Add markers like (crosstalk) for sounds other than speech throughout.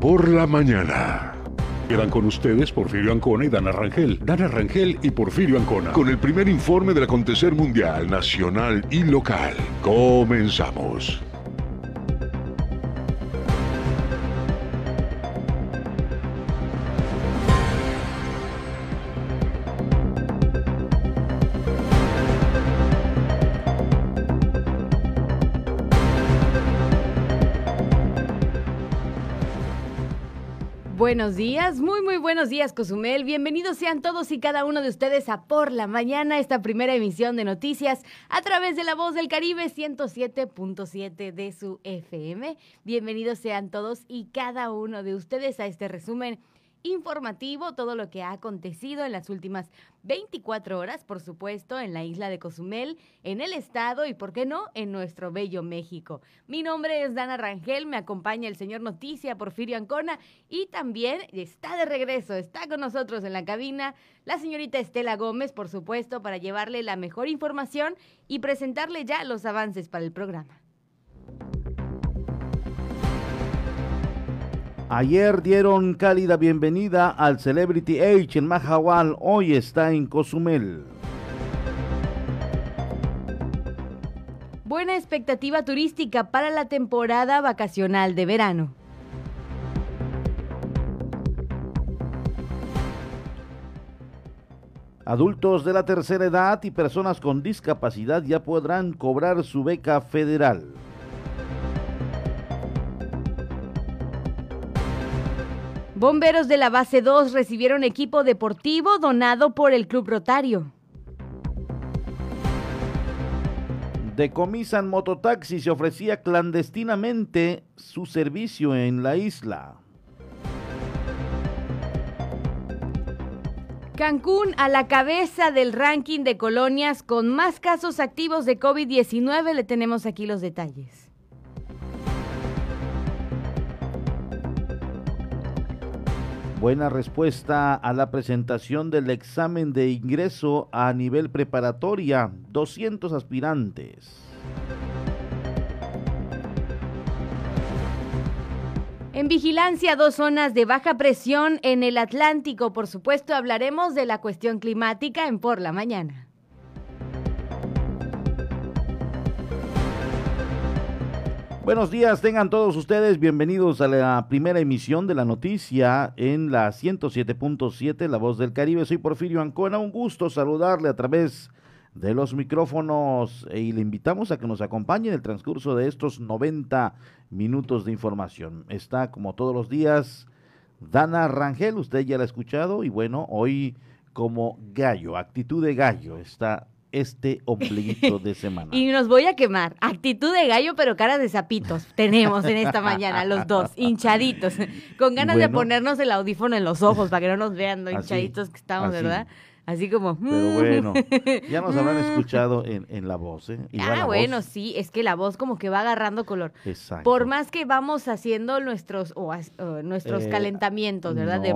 Por la Mañana. Quedan con ustedes Porfirio Ancona y Dana Rangel. Dana Rangel y Porfirio Ancona. Con el primer informe del acontecer mundial, nacional y local. Comenzamos. Buenos días, muy muy buenos días Cozumel. Bienvenidos sean todos y cada uno de ustedes a Por la Mañana, esta primera emisión de noticias a través de la voz del Caribe 107.7 de su FM. Bienvenidos sean todos y cada uno de ustedes a este resumen informativo, todo lo que ha acontecido en las últimas 24 horas, por supuesto, en la isla de Cozumel, en el estado y, por qué no, en nuestro bello México. Mi nombre es Dana Rangel, me acompaña el señor Noticia Porfirio Ancona y también está de regreso, está con nosotros en la cabina la señorita Estela Gómez, por supuesto, para llevarle la mejor información y presentarle ya los avances para el programa. Ayer dieron cálida bienvenida al Celebrity Age en Mahahual, hoy está en Cozumel. Buena expectativa turística para la temporada vacacional de verano. Adultos de la tercera edad y personas con discapacidad ya podrán cobrar su beca federal. Bomberos de la base 2 recibieron equipo deportivo donado por el Club Rotario. Decomisan mototaxi se ofrecía clandestinamente su servicio en la isla. Cancún a la cabeza del ranking de colonias con más casos activos de COVID-19. Le tenemos aquí los detalles. Buena respuesta a la presentación del examen de ingreso a nivel preparatoria. 200 aspirantes. En vigilancia, dos zonas de baja presión en el Atlántico. Por supuesto, hablaremos de la cuestión climática en Por la Mañana. Buenos días, tengan todos ustedes bienvenidos a la primera emisión de la noticia en la 107.7 La Voz del Caribe. Soy Porfirio Ancona, un gusto saludarle a través de los micrófonos y le invitamos a que nos acompañe en el transcurso de estos 90 minutos de información. Está como todos los días Dana Rangel, usted ya la ha escuchado y bueno, hoy como gallo, actitud de gallo, está este ombliguito de semana. (laughs) y nos voy a quemar. Actitud de gallo, pero cara de zapitos. Tenemos en esta (laughs) mañana los dos, hinchaditos, con ganas de ponernos el audífono en los ojos para que no nos vean lo hinchaditos que estamos, ¿verdad? Así como. Pero mm. bueno, ya nos habrán (laughs) escuchado en, en la voz, ¿eh? ah, bueno, sí, es que la voz como que va agarrando color. Exacto. Por más que vamos haciendo nuestros o, nuestros eh, calentamientos, ¿verdad? de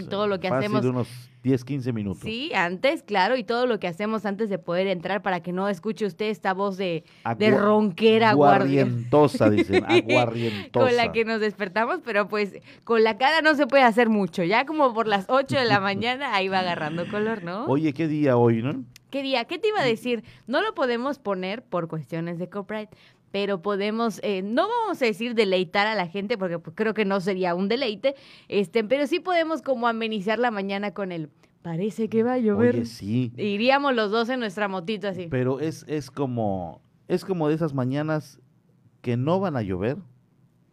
y todo lo que hacemos. De unos 10, 15 minutos. Sí, antes, claro, y todo lo que hacemos antes de poder entrar para que no escuche usted esta voz de, de ronquera aguardientosa, dicen, (laughs) aguardientosa. con la que nos despertamos, pero pues con la cara no se puede hacer mucho. Ya como por las 8 de la (laughs) mañana ahí va agarrando color, ¿no? Oye, ¿qué día hoy, no? ¿Qué día? ¿Qué te iba a decir? No lo podemos poner por cuestiones de copyright, pero podemos, eh, no vamos a decir deleitar a la gente, porque pues, creo que no sería un deleite, este, pero sí podemos como amenizar la mañana con el parece que va a llover. Oye, sí. Iríamos los dos en nuestra motito así. Pero es, es como, es como de esas mañanas que no van a llover,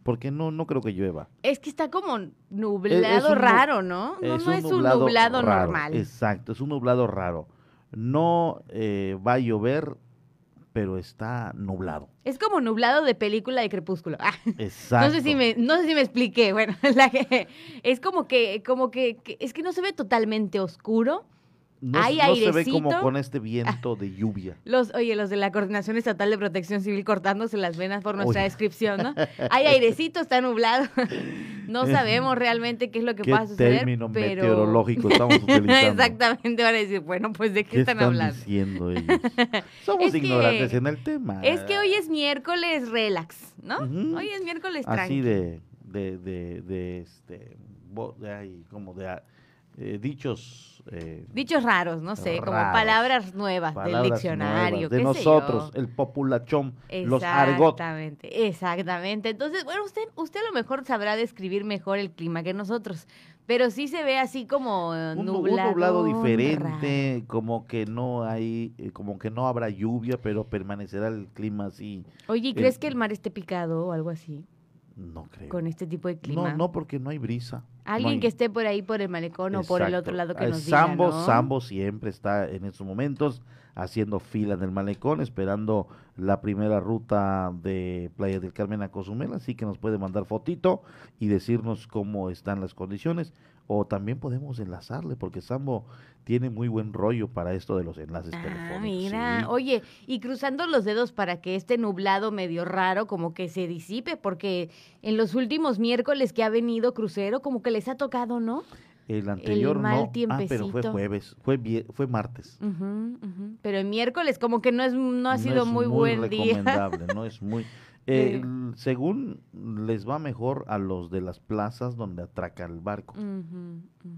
porque no, no creo que llueva. Es que está como nublado raro, ¿no? No, es, no es un nublado, normal. Exacto, es un nublado raro. No eh, va a llover pero está nublado. Es como nublado de película de crepúsculo. Ah, Exacto. No sé si me, no sé si me expliqué. Bueno, (laughs) es como que, como que, es que no se ve totalmente oscuro, no, no se ve como con este viento de lluvia. (laughs) Los, oye, los de la Coordinación Estatal de Protección Civil cortándose las venas por nuestra descripción, ¿no? (laughs) Hay airecito, está nublado. (laughs) No sabemos realmente qué es lo que va a suceder. término meteorológico estamos utilizando? Exactamente, van a decir, bueno, pues ¿de qué, están, hablando? diciendo ellos? Somos ignorantes en el tema. Es que hoy es miércoles relax, ¿no? Hoy es miércoles tranquilo. Así de de, de, de este, de ahí, como de ah, eh, dichos, eh, Dichos raros, no sé, como palabras nuevas del diccionario. nuevas de qué sé nosotros, yo. el populachón, los argot. Exactamente, exactamente. Entonces, bueno, usted, usted a lo mejor sabrá describir mejor el clima que nosotros, pero sí se ve así como eh, Un, nu- un nublado. nublado diferente, como que no hay, eh, como que no habrá lluvia, pero permanecerá el clima así. Oye, ¿y el- crees que el mar esté picado o algo así No creo. con este tipo de clima? No, no, porque no hay brisa. Alguien que esté por ahí por el malecón o por el otro lado que Eh, nos diga, Sambo, ¿no? Sambo siempre está en estos momentos haciendo fila en el malecón, esperando la primera ruta de Playa del Carmen a Cozumel, así que nos puede mandar fotito y decirnos cómo están las condiciones, o también podemos enlazarle, porque Sambo tiene muy buen rollo para esto de los enlaces Ah, telefónicos. mira, sí. oye, y cruzando los dedos para que este nublado medio raro como que se disipe, porque en los últimos miércoles que ha venido crucero, como que les ha tocado, ¿no? El anterior mal no, ah, pero fue tiempecito. jueves, fue, fue martes. Pero el miércoles como que no es no ha No sido es muy, buen día. recomendable, (laughs) no es muy eh, según les va mejor a los de las plazas donde atraca el barco,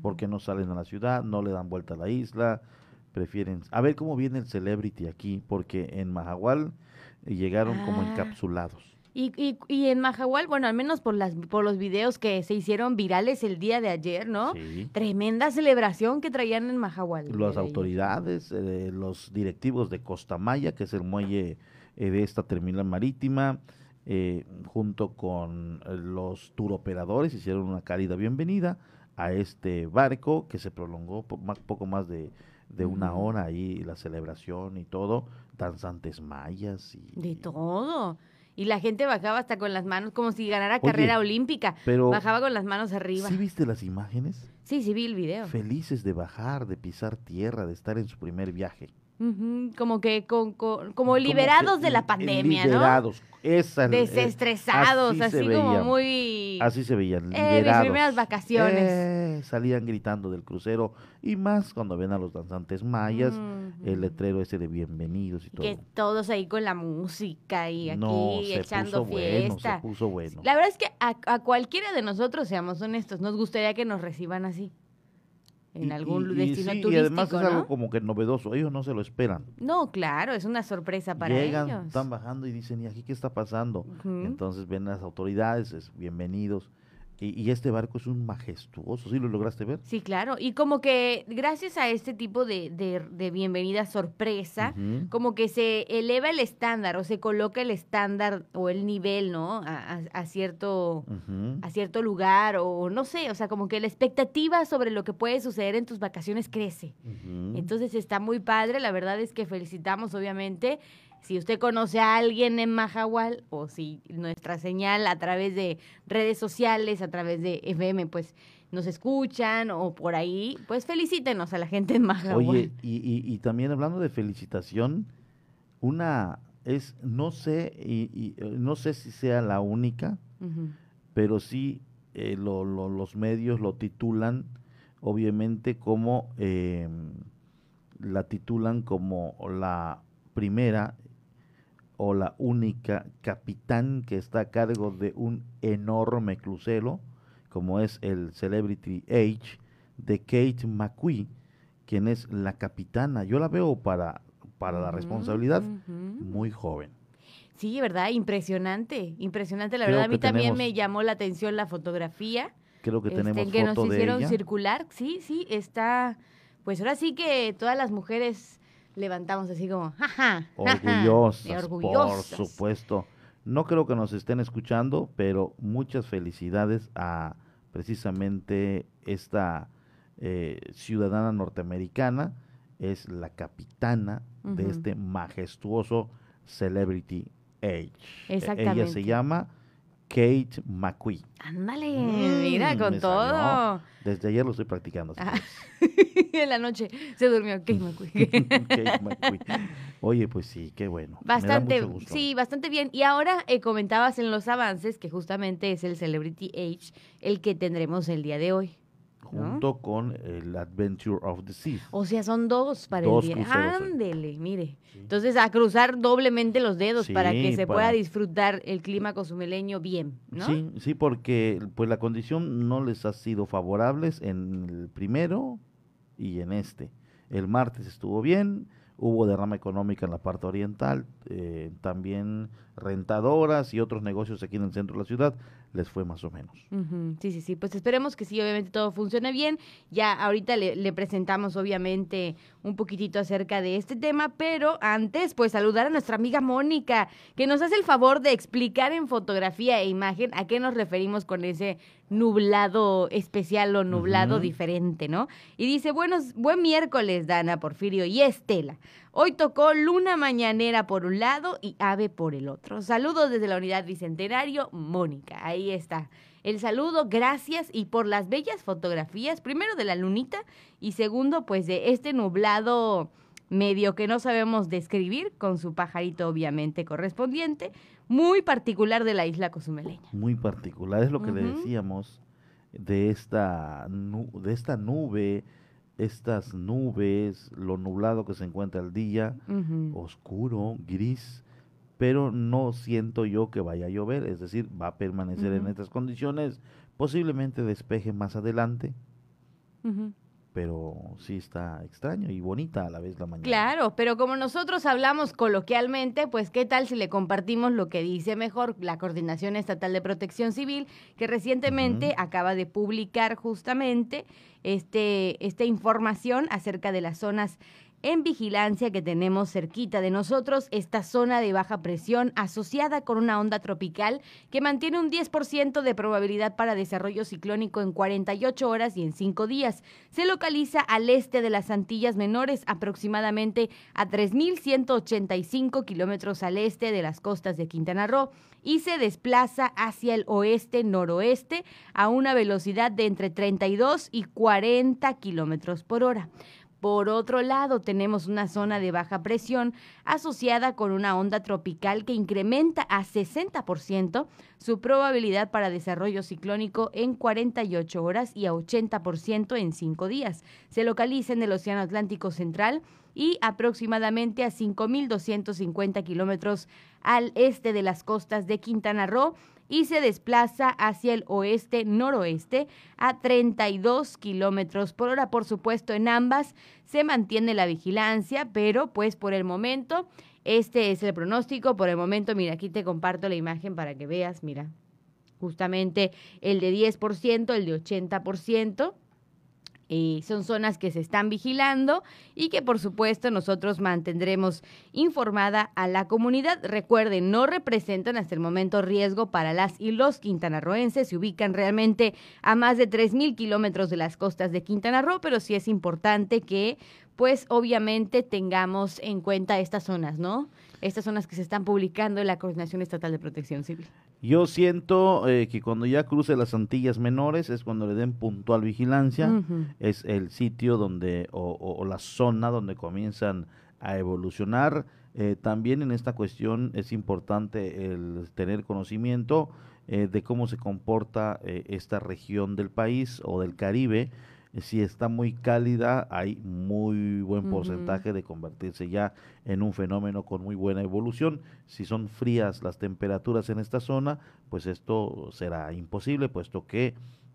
porque no salen a la ciudad, no le dan vuelta a la isla, prefieren a ver cómo viene el celebrity aquí, porque en Mahahual llegaron como Ah. encapsulados. Y, y, y en Majahual, bueno, al menos por las por los videos que se hicieron virales el día de ayer, ¿no? Sí. Tremenda celebración que traían en día Las autoridades, eh, los directivos de Costa Maya, que es el muelle de esta terminal marítima, eh, junto con eh, los turoperadores, hicieron una cálida bienvenida a este barco que se prolongó po- poco más de, de una hora ahí, la celebración y todo, danzantes mayas y... De todo. Y la gente bajaba hasta con las manos, como si ganara Oye, carrera olímpica. Pero, Bajaba con las manos arriba. ¿sí viste las imágenes? Sí, sí, vi el video. Felices de bajar, de pisar tierra, de estar en su primer viaje. Como que con, con- como Como liberados que de la pandemia, liberados. ¿no? Desestresados, así como veían. muy... Así se veían, Eh, mis liberados. primeras vacaciones. Eh, salían gritando del crucero y más cuando ven a los danzantes mayas, el letrero ese de bienvenidos y todo. Que todos ahí con la música y aquí no, se echando puso bueno, fiesta. se puso bueno. La verdad es que a, a cualquiera de nosotros, seamos honestos, nos gustaría que nos reciban así. En Y- algún y- y destino sí, turístico, Y además es ¿no? algo como que novedoso, ellos no se lo esperan. No, claro, es una sorpresa para Llegan, ellos. están bajando y dicen, ¿y aquí qué está pasando? Entonces ven las autoridades, es bienvenidos. Y, y este barco es un majestuoso, ¿sí lo lograste ver? Sí, claro. Y como que gracias a este tipo de, de, de bienvenida sorpresa, como que se eleva el estándar o se coloca el estándar o el nivel, ¿no? A, a- a cierto a cierto lugar o no sé, o sea, como que la expectativa sobre lo que puede suceder en tus vacaciones crece. Entonces está muy padre, la verdad es que felicitamos obviamente. Si usted conoce a alguien en Mahahual o si nuestra señal a través de redes sociales, a través de FM, pues nos escuchan o por ahí, pues felicítenos a la gente en Mahahual. Oye, y, y, y también hablando de felicitación, una es, no sé, y, y, eh, no sé si sea la única, pero sí eh, lo- lo- los medios lo titulan, obviamente, como eh, la titulan como la primera o la única capitán que está a cargo de un enorme crucero, como es el Celebrity Age de Kate McQueen, quien es la capitana. Yo la veo para, para la responsabilidad muy joven. Sí, ¿verdad? Impresionante, impresionante. La Creo verdad, a mí también me llamó la atención la fotografía. Creo que este, tenemos que nos de hicieron ella. circular. Sí, sí, está. Pues ahora sí que todas las mujeres levantamos así como, jaja. Orgullosas, orgullosas. por supuesto. No creo que nos estén escuchando, pero muchas felicidades a precisamente esta eh, ciudadana norteamericana. Es la capitana de este majestuoso Celebrity Age. E- Ella Exactamente. se llama Kate McQueen. Ándale, Mm, mira, con todo. salió. Desde ayer lo estoy practicando. Ah, (laughs) en la noche se durmió. Kate McQueen. (laughs) Kate McQueen. Oye, pues sí, qué bueno. Me da Bastante, mucho gusto. sí, bastante bien. Y ahora eh, comentabas en los avances que justamente es el Celebrity Age el que tendremos el día de hoy. Junto con el Adventure of the Seas. O sea, son dos para Dos el día. Ándele, mire. Entonces, a cruzar doblemente los dedos para que Sí, se para- pueda disfrutar el clima cozumeleño bien, ¿no? Sí, sí, porque pues la condición no les ha sido favorables en el primero y en este. El martes estuvo bien, hubo derrama económica en la parte oriental, eh, también rentadoras y otros negocios aquí en el centro de la ciudad les fue más o menos. Sí, sí, sí. Pues esperemos que sí, obviamente todo funcione bien. Ya ahorita le, le presentamos, obviamente, un poquitito acerca de este tema, pero antes, pues saludar a nuestra amiga Mónica, que nos hace el favor de explicar en fotografía e imagen a qué nos referimos con ese nublado especial o nublado diferente, ¿no? Y dice, buenos, buen miércoles, Dana, Porfirio y Estela. Hoy tocó luna mañanera por un lado y ave por el otro. Saludos desde la unidad Bicentenario, Mónica. Ahí está. El saludo, gracias y por las bellas fotografías, primero de la lunita y segundo, pues de este nublado medio que no sabemos describir, con su pajarito obviamente correspondiente, muy particular de la isla cozumeleña. Muy particular, es lo que le decíamos de esta, de esta nube, estas nubes, lo nublado que se encuentra el día, oscuro, gris, pero no siento yo que vaya a llover, es decir, va a permanecer en estas condiciones, posiblemente despeje más adelante. Pero sí está extraño y bonita a la vez la mañana. Claro, pero como nosotros hablamos coloquialmente, pues qué tal si le compartimos lo que dice mejor la Coordinación Estatal de Protección Civil, que recientemente acaba de publicar justamente este, esta información acerca de las zonas en vigilancia que tenemos cerquita de nosotros, esta zona de baja presión asociada con una onda tropical que mantiene un 10% de probabilidad para desarrollo ciclónico en 48 horas y en 5 días. Se localiza al este de las Antillas Menores, aproximadamente a 3.185 kilómetros al este de las costas de Quintana Roo, y se desplaza hacia el oeste-noroeste a una velocidad de entre 32 y 40 kilómetros por hora. Por otro lado, tenemos una zona de baja presión asociada con una onda tropical que incrementa a 60% su probabilidad para desarrollo ciclónico en 48 horas y a 80% en 5 días. Se localiza en el Océano Atlántico Central y aproximadamente a 5.250 kilómetros al este de las costas de Quintana Roo y se desplaza hacia el oeste-noroeste a 32 kilómetros por hora. Por supuesto, en ambas se mantiene la vigilancia, pero pues por el momento, este es el pronóstico. Por el momento, mira, aquí te comparto la imagen para que veas, mira, justamente el de 10%, el de 80%. Eh, son zonas que se están vigilando y que por supuesto nosotros mantendremos informada a la comunidad. Recuerden, no representan hasta el momento riesgo para las y los quintanarroenses. Se ubican realmente a más de 3.000 kilómetros de las costas de Quintana Roo, pero sí es importante que pues obviamente tengamos en cuenta estas zonas, ¿no? Estas zonas que se están publicando en la Coordinación Estatal de Protección Civil. Yo siento eh, que cuando ya cruce las Antillas Menores es cuando le den puntual vigilancia, es el sitio donde o, o- o la zona donde comienzan a evolucionar. Eh, también en esta cuestión es importante el tener conocimiento eh, de cómo se comporta eh, esta región del país o del Caribe. Eh, Si está muy cálida, hay muy buen porcentaje de convertirse ya en un fenómeno con muy buena evolución. Si son frías las temperaturas en esta zona, pues esto será imposible, puesto que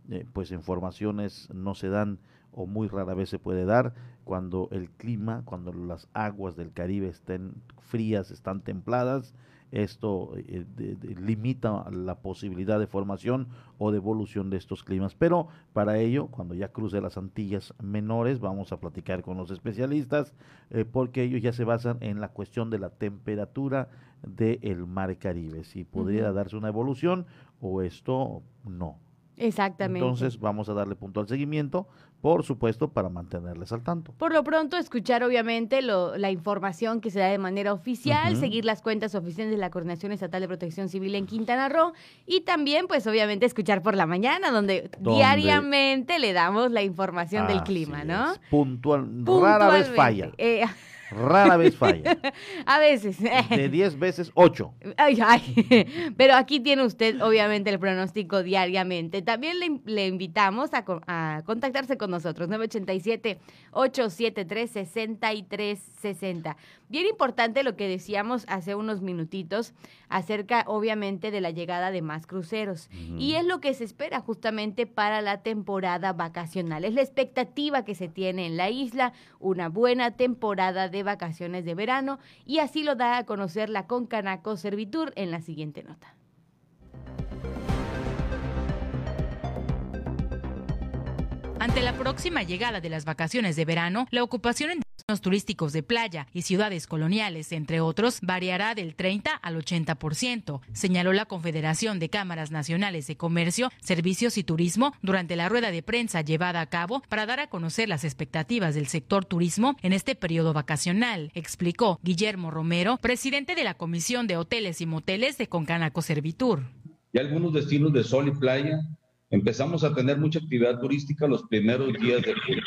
eh, pues en formaciones no se dan o muy rara vez se puede dar cuando el clima, cuando las aguas del Caribe estén frías, están templadas, esto eh, de- de- limita la posibilidad de formación o de evolución de estos climas. Pero para ello, cuando ya cruce las Antillas menores, vamos a platicar con los especialistas, eh, porque ellos ya se basan en la cuestión de la temperatura del mar Caribe, si podría darse una evolución o esto no. Exactamente. Entonces vamos a darle puntual seguimiento, por supuesto, para mantenerles al tanto. Por lo pronto, escuchar obviamente lo- la información que se da de manera oficial, seguir las cuentas oficiales de la Coordinación Estatal de Protección Civil en Quintana Roo y también, pues obviamente, escuchar por la mañana, donde, Donde- diariamente le damos la información del clima, ¿no? es, Puntual, rara vez falla. Eh, (laughs) Rara vez falla. (laughs) a veces. De 10 veces, 8. Ay, ay. (laughs) Pero aquí tiene usted, obviamente, el pronóstico diariamente. También le, invitamos a, a, contactarse con nosotros, 987-873-6360. Bien importante lo que decíamos hace unos minutitos acerca, obviamente, de la llegada de más cruceros. Y es lo que se espera justamente para la temporada vacacional. Es la expectativa que se tiene en la isla, una buena temporada de vacaciones de verano, y así lo da a conocer la Concanaco Servitur en la siguiente nota. Ante la próxima llegada de las vacaciones de verano, la ocupación en destinos turísticos de playa y ciudades coloniales, entre otros, variará del 30 al 80%, señaló la Confederación de Cámaras Nacionales de Comercio, Servicios y Turismo durante la rueda de prensa llevada a cabo para dar a conocer las expectativas del sector turismo en este periodo vacacional, explicó Guillermo Romero, presidente de la Comisión de Hoteles y Moteles de Concanaco Servitur. Y algunos destinos de sol y playa empezamos a tener mucha actividad turística los primeros días de julio.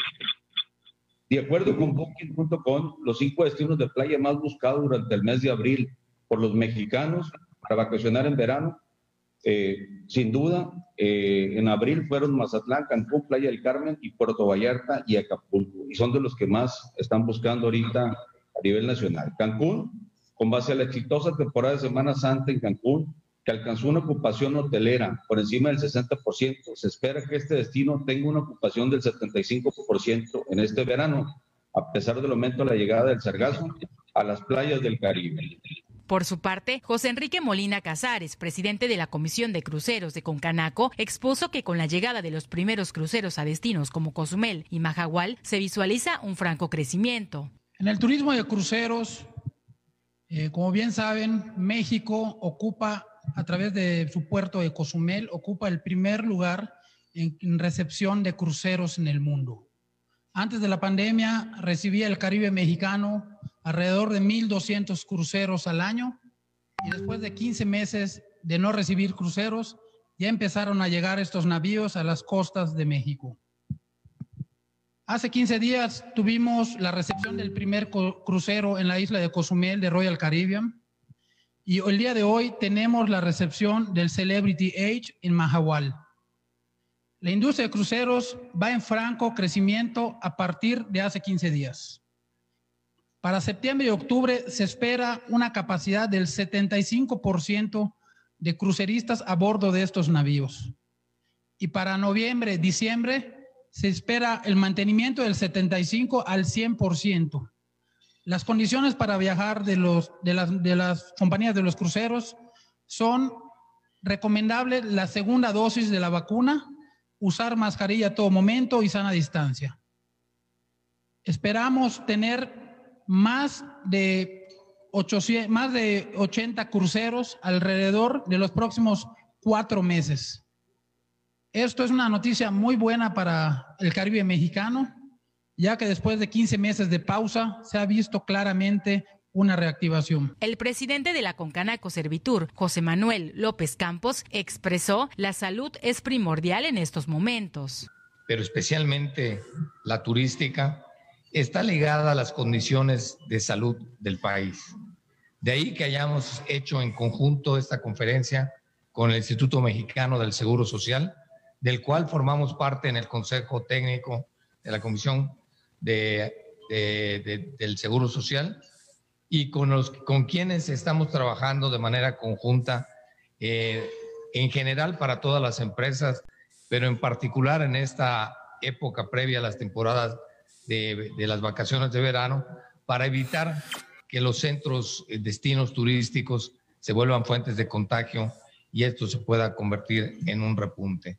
De acuerdo con Booking.com, los cinco destinos de playa más buscados durante el mes de abril por los mexicanos para vacacionar en verano, eh, sin duda, eh, en abril fueron Mazatlán, Cancún, Playa del Carmen y Puerto Vallarta y Acapulco. Y son de los que más están buscando ahorita a nivel nacional. Cancún, con base a la exitosa temporada de Semana Santa en Cancún, que alcanzó una ocupación hotelera por encima del 60%. Se espera que este destino tenga una ocupación del 75% en este verano, a pesar del aumento de la llegada del sargazo a las playas del Caribe. Por su parte, José Enrique Molina Casares, presidente de la Comisión de Cruceros de Concanaco, expuso que con la llegada de los primeros cruceros a destinos como Cozumel y Majagual se visualiza un franco crecimiento. En el turismo de cruceros, eh, como bien saben, México ocupa a través de su puerto de Cozumel, ocupa el primer lugar en, recepción de cruceros en el mundo. Antes de la pandemia recibía el Caribe mexicano alrededor de 1.200 cruceros al año y después de 15 meses de no recibir cruceros, ya empezaron a llegar estos navíos a las costas de México. Hace 15 días tuvimos la recepción del primer crucero en la isla de Cozumel de Royal Caribbean y el día de hoy tenemos la recepción del Celebrity Age en Mahahual. La industria de cruceros va en franco crecimiento a partir de hace 15 días. Para septiembre y octubre se espera una capacidad del 75% de cruceristas a bordo de estos navíos. Y para noviembre, diciembre, se espera el mantenimiento del 75 al 100%. Las condiciones para viajar de, las compañías de los cruceros son recomendable la segunda dosis de la vacuna, usar mascarilla a todo momento y sana distancia. Esperamos tener más de, 800, más de 80 cruceros alrededor de los próximos cuatro meses. Esto es una noticia muy buena para el Caribe mexicano ya que después de 15 meses de pausa se ha visto claramente una reactivación. El presidente de la Concanaco Servitur, José Manuel López Campos, expresó la salud es primordial en estos momentos. Pero especialmente la turística está ligada a las condiciones de salud del país. De ahí que hayamos hecho en conjunto esta conferencia con el Instituto Mexicano del Seguro Social, del cual formamos parte en el Consejo Técnico de la Comisión de, del Seguro Social y con, los, con quienes estamos trabajando de manera conjunta eh, en general para todas las empresas, pero en particular en esta época previa a las temporadas de, de las vacaciones de verano, para evitar que los centros, eh, destinos turísticos se vuelvan fuentes de contagio y esto se pueda convertir en un repunte.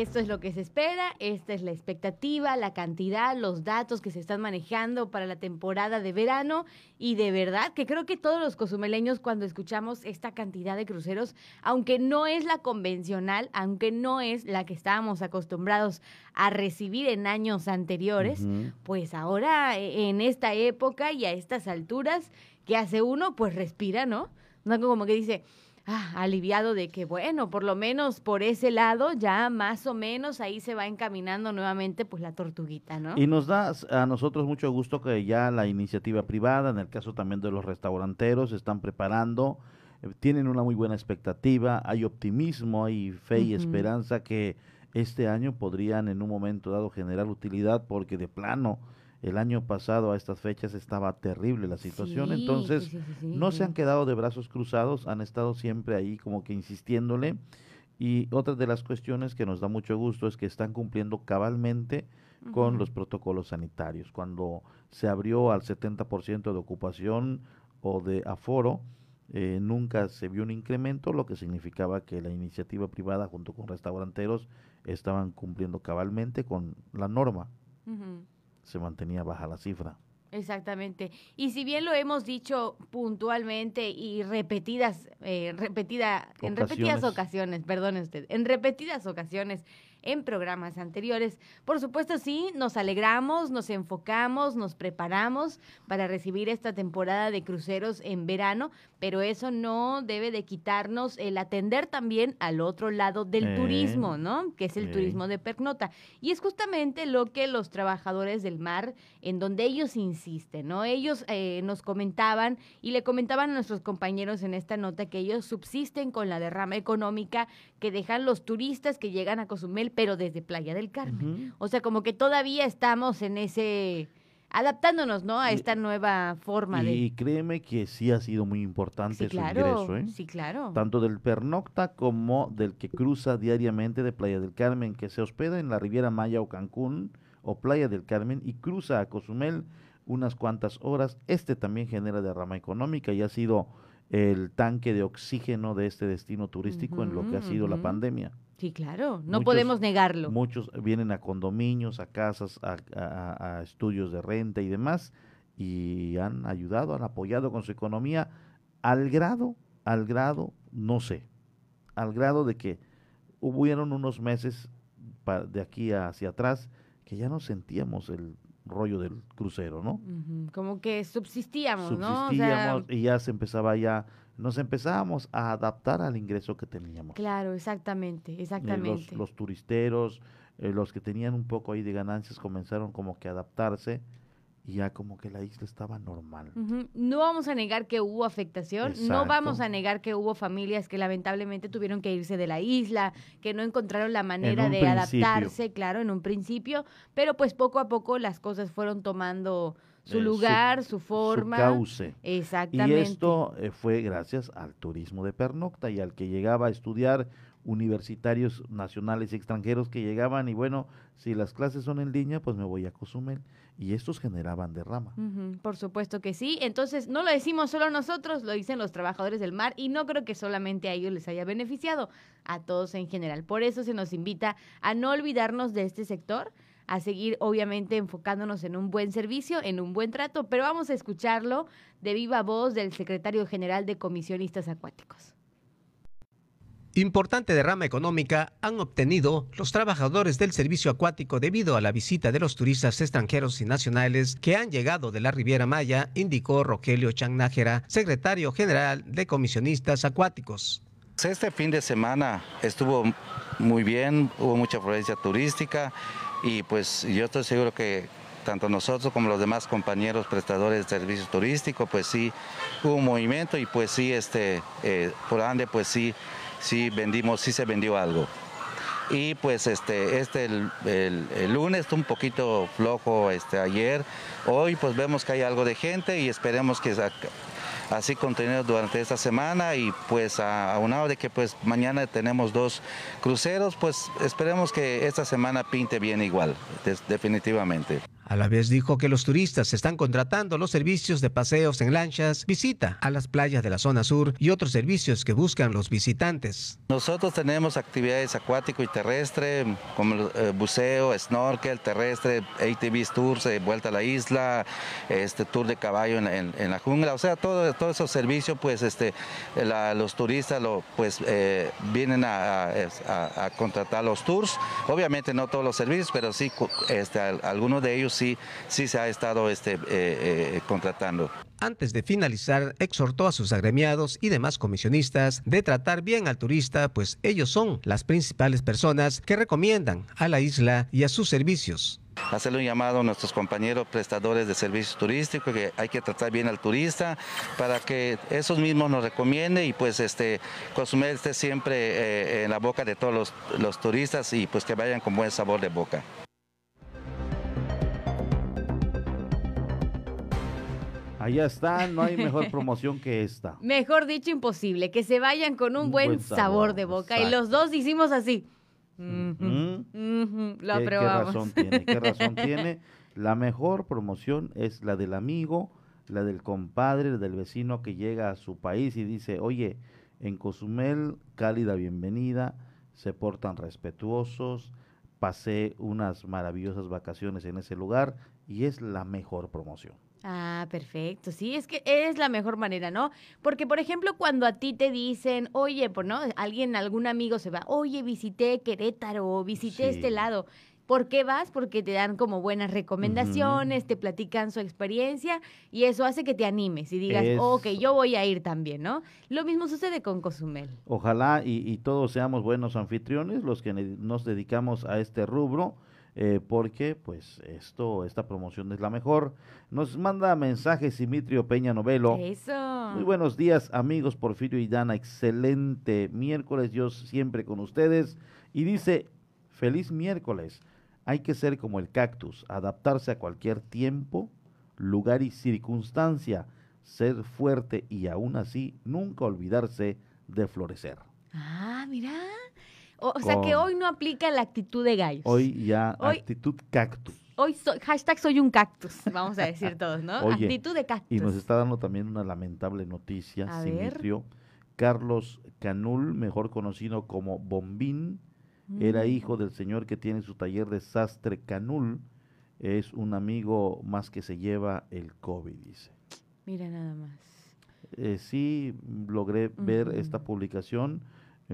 Esto es lo que se espera, esta es la expectativa, la cantidad, los datos que se están manejando para la temporada de verano y de verdad que creo que todos los cozumeleños cuando escuchamos esta cantidad de cruceros, aunque no es la convencional, aunque no es la que estábamos acostumbrados a recibir en años anteriores, pues ahora e, en esta época y a estas alturas, ¿qué hace uno? Pues respira, ¿no? No como que dice, ah, aliviado de que, bueno, por lo menos por ese lado ya más o menos ahí se va encaminando nuevamente pues la tortuguita, ¿no? Y nos da a nosotros mucho gusto que ya la iniciativa privada, en el caso también de los restauranteros, se están preparando, eh, tienen una muy buena expectativa, hay optimismo, hay fe y esperanza que este año podrían en un momento dado generar utilidad porque de plano el año pasado a estas fechas estaba terrible la situación, entonces no se han quedado de brazos cruzados, han estado siempre ahí como que insistiéndole. Y otra de las cuestiones que nos da mucho gusto es que están cumpliendo cabalmente con los protocolos sanitarios. Cuando se abrió al 70% de ocupación o de aforo, eh, nunca se vio un incremento, lo que significaba que la iniciativa privada junto con restauranteros estaban cumpliendo cabalmente con la norma se mantenía baja la cifra. Exactamente. Y si bien lo hemos dicho puntualmente y repetidas, eh, repetida, en repetidas ocasiones, perdone usted, en repetidas ocasiones, en programas anteriores. Por supuesto, sí, nos alegramos, nos enfocamos, nos preparamos para recibir esta temporada de cruceros en verano, pero eso no debe de quitarnos el atender también al otro lado del eh, turismo, ¿no? Que es el turismo de pernota. Y es justamente lo que los trabajadores del mar, en donde ellos insisten, ¿no? Ellos eh, nos comentaban y le comentaban a nuestros compañeros en esta nota que ellos subsisten con la derrama económica que dejan los turistas que llegan a Cozumel pero desde Playa del Carmen. O sea, como que todavía estamos en ese adaptándonos, ¿no? A esta nueva forma de... Y créeme que sí ha sido muy importante su ingreso, ¿eh? Sí, claro. Tanto del pernocta como del que cruza diariamente de Playa del Carmen, que se hospeda en la Riviera Maya o Cancún o Playa del Carmen y cruza a Cozumel unas cuantas horas. Este también genera derrama económica y ha sido el tanque de oxígeno de este destino turístico en lo que ha sido la pandemia. Sí, claro, no podemos negarlo. Muchos vienen a condominios, a casas, a, estudios de renta y demás, y han ayudado, han apoyado con su economía al grado, al grado, no sé, al grado de que hubieron unos meses de aquí hacia atrás que ya no sentíamos el rollo del crucero, ¿no? Como que subsistíamos, ¿no? Subsistíamos y ya se empezaba ya nos empezábamos a adaptar al ingreso que teníamos. Claro, exactamente, exactamente. los, los, turisteros, eh, los que tenían un poco ahí de ganancias comenzaron como que a adaptarse y ya como que la isla estaba normal. No vamos a negar que hubo afectación, no vamos a negar que hubo familias que lamentablemente tuvieron que irse de la isla, que no encontraron la manera de adaptarse, claro, en un principio, pero pues poco a poco las cosas fueron tomando su lugar, su, forma. Su cauce. Exactamente. Y esto eh, fue gracias al turismo de pernocta y al que llegaba a estudiar universitarios nacionales y extranjeros que llegaban y bueno, si las clases son en línea, pues me voy a Cozumel. Y estos generaban derrama. por supuesto que sí. Entonces, no lo decimos solo nosotros, lo dicen los trabajadores del mar y no creo que solamente a ellos les haya beneficiado, a todos en general. Por eso se nos invita a no olvidarnos de este sector a seguir obviamente enfocándonos en un buen servicio, en un buen trato, pero vamos a escucharlo de viva voz del secretario general de comisionistas acuáticos. Importante derrama económica han obtenido los trabajadores del servicio acuático debido a la visita de los turistas extranjeros y nacionales que han llegado de la Riviera Maya, indicó Rogelio Changnájera, secretario general de comisionistas acuáticos. Este fin de semana estuvo muy bien, hubo mucha afluencia turística y pues yo estoy seguro que tanto nosotros como los demás compañeros prestadores de servicios turísticos, pues sí hubo un movimiento y pues sí, este, eh, por ande pues sí, sí vendimos, sí se vendió algo. Y pues este, este el, el, lunes un poquito flojo este, ayer, hoy pues vemos que hay algo de gente y esperemos que así contenido durante esta semana y pues aunado de que pues mañana tenemos dos cruceros, pues esperemos que esta semana pinte bien igual, definitivamente. A la vez dijo que los turistas están contratando los servicios de paseos en lanchas, visita a las playas de la zona sur y otros servicios que buscan los visitantes. Nosotros tenemos actividades acuático y terrestre, como eh, buceo, snorkel, terrestre, ATV tours, eh, vuelta a la isla, este tour de caballo en, la jungla, o sea, todo, todos esos servicios, pues este, los turistas pues, eh, vienen a, contratar los tours. Obviamente no todos los servicios, pero sí este, algunos de ellos sí, sí se ha estado este, contratando. Antes de finalizar, exhortó a sus agremiados y demás comisionistas de tratar bien al turista, pues ellos son las principales personas que recomiendan a la isla y a sus servicios. Hacerle un llamado a nuestros compañeros prestadores de servicios turísticos que hay que tratar bien al turista para que esos mismos nos recomienden y pues este Cozumel esté siempre eh, en la boca de todos los, los turistas y pues que vayan con buen sabor de boca. Allá está, no hay mejor (laughs) promoción que esta. Mejor dicho, imposible, que se vayan con un, buen, sabor, de boca. Y los dos hicimos así. lo aprobamos. ¿Qué razón tiene? ¿Qué razón (laughs) tiene? La mejor promoción es la del amigo, la del compadre, del vecino que llega a su país y dice, oye, en Cozumel, cálida bienvenida, se portan respetuosos, pasé unas maravillosas vacaciones en ese lugar y es la mejor promoción. Ah, perfecto. Sí, es que es la mejor manera, ¿no? Porque, por ejemplo, cuando a ti te dicen, oye, pues, ¿no? Alguien, algún amigo se va, oye, visité Querétaro, visité este lado. ¿Por qué vas? Porque te dan como buenas recomendaciones, te platican su experiencia y eso hace que te animes y digas, ok, yo voy a ir también, ¿no? Lo mismo sucede con Cozumel. Ojalá y, y todos seamos buenos anfitriones, los que nos dedicamos a este rubro eh, porque pues esto, esta promoción es la mejor. Nos manda mensajes Simitrio Peña Novelo. Eso. Muy buenos días amigos Porfirio y Dana, excelente miércoles, yo siempre con ustedes. Y dice, feliz miércoles, hay que ser como el cactus, adaptarse a cualquier tiempo, lugar y circunstancia, ser fuerte y aún así nunca olvidarse de florecer. Ah, mira. O, sea que hoy no aplica la actitud de gallos. Hoy ya actitud cactus. Hoy soy, hashtag soy un cactus, vamos a decir todos, ¿no? (laughs) actitud de cactus. Y nos está dando también una lamentable noticia, Simitrio. Carlos Canul, mejor conocido como Bombín, era mm. hijo del señor que tiene su taller de sastre Canul. Es un amigo más que se lleva el COVID, dice. Mira nada más. Eh, sí, logré ver esta publicación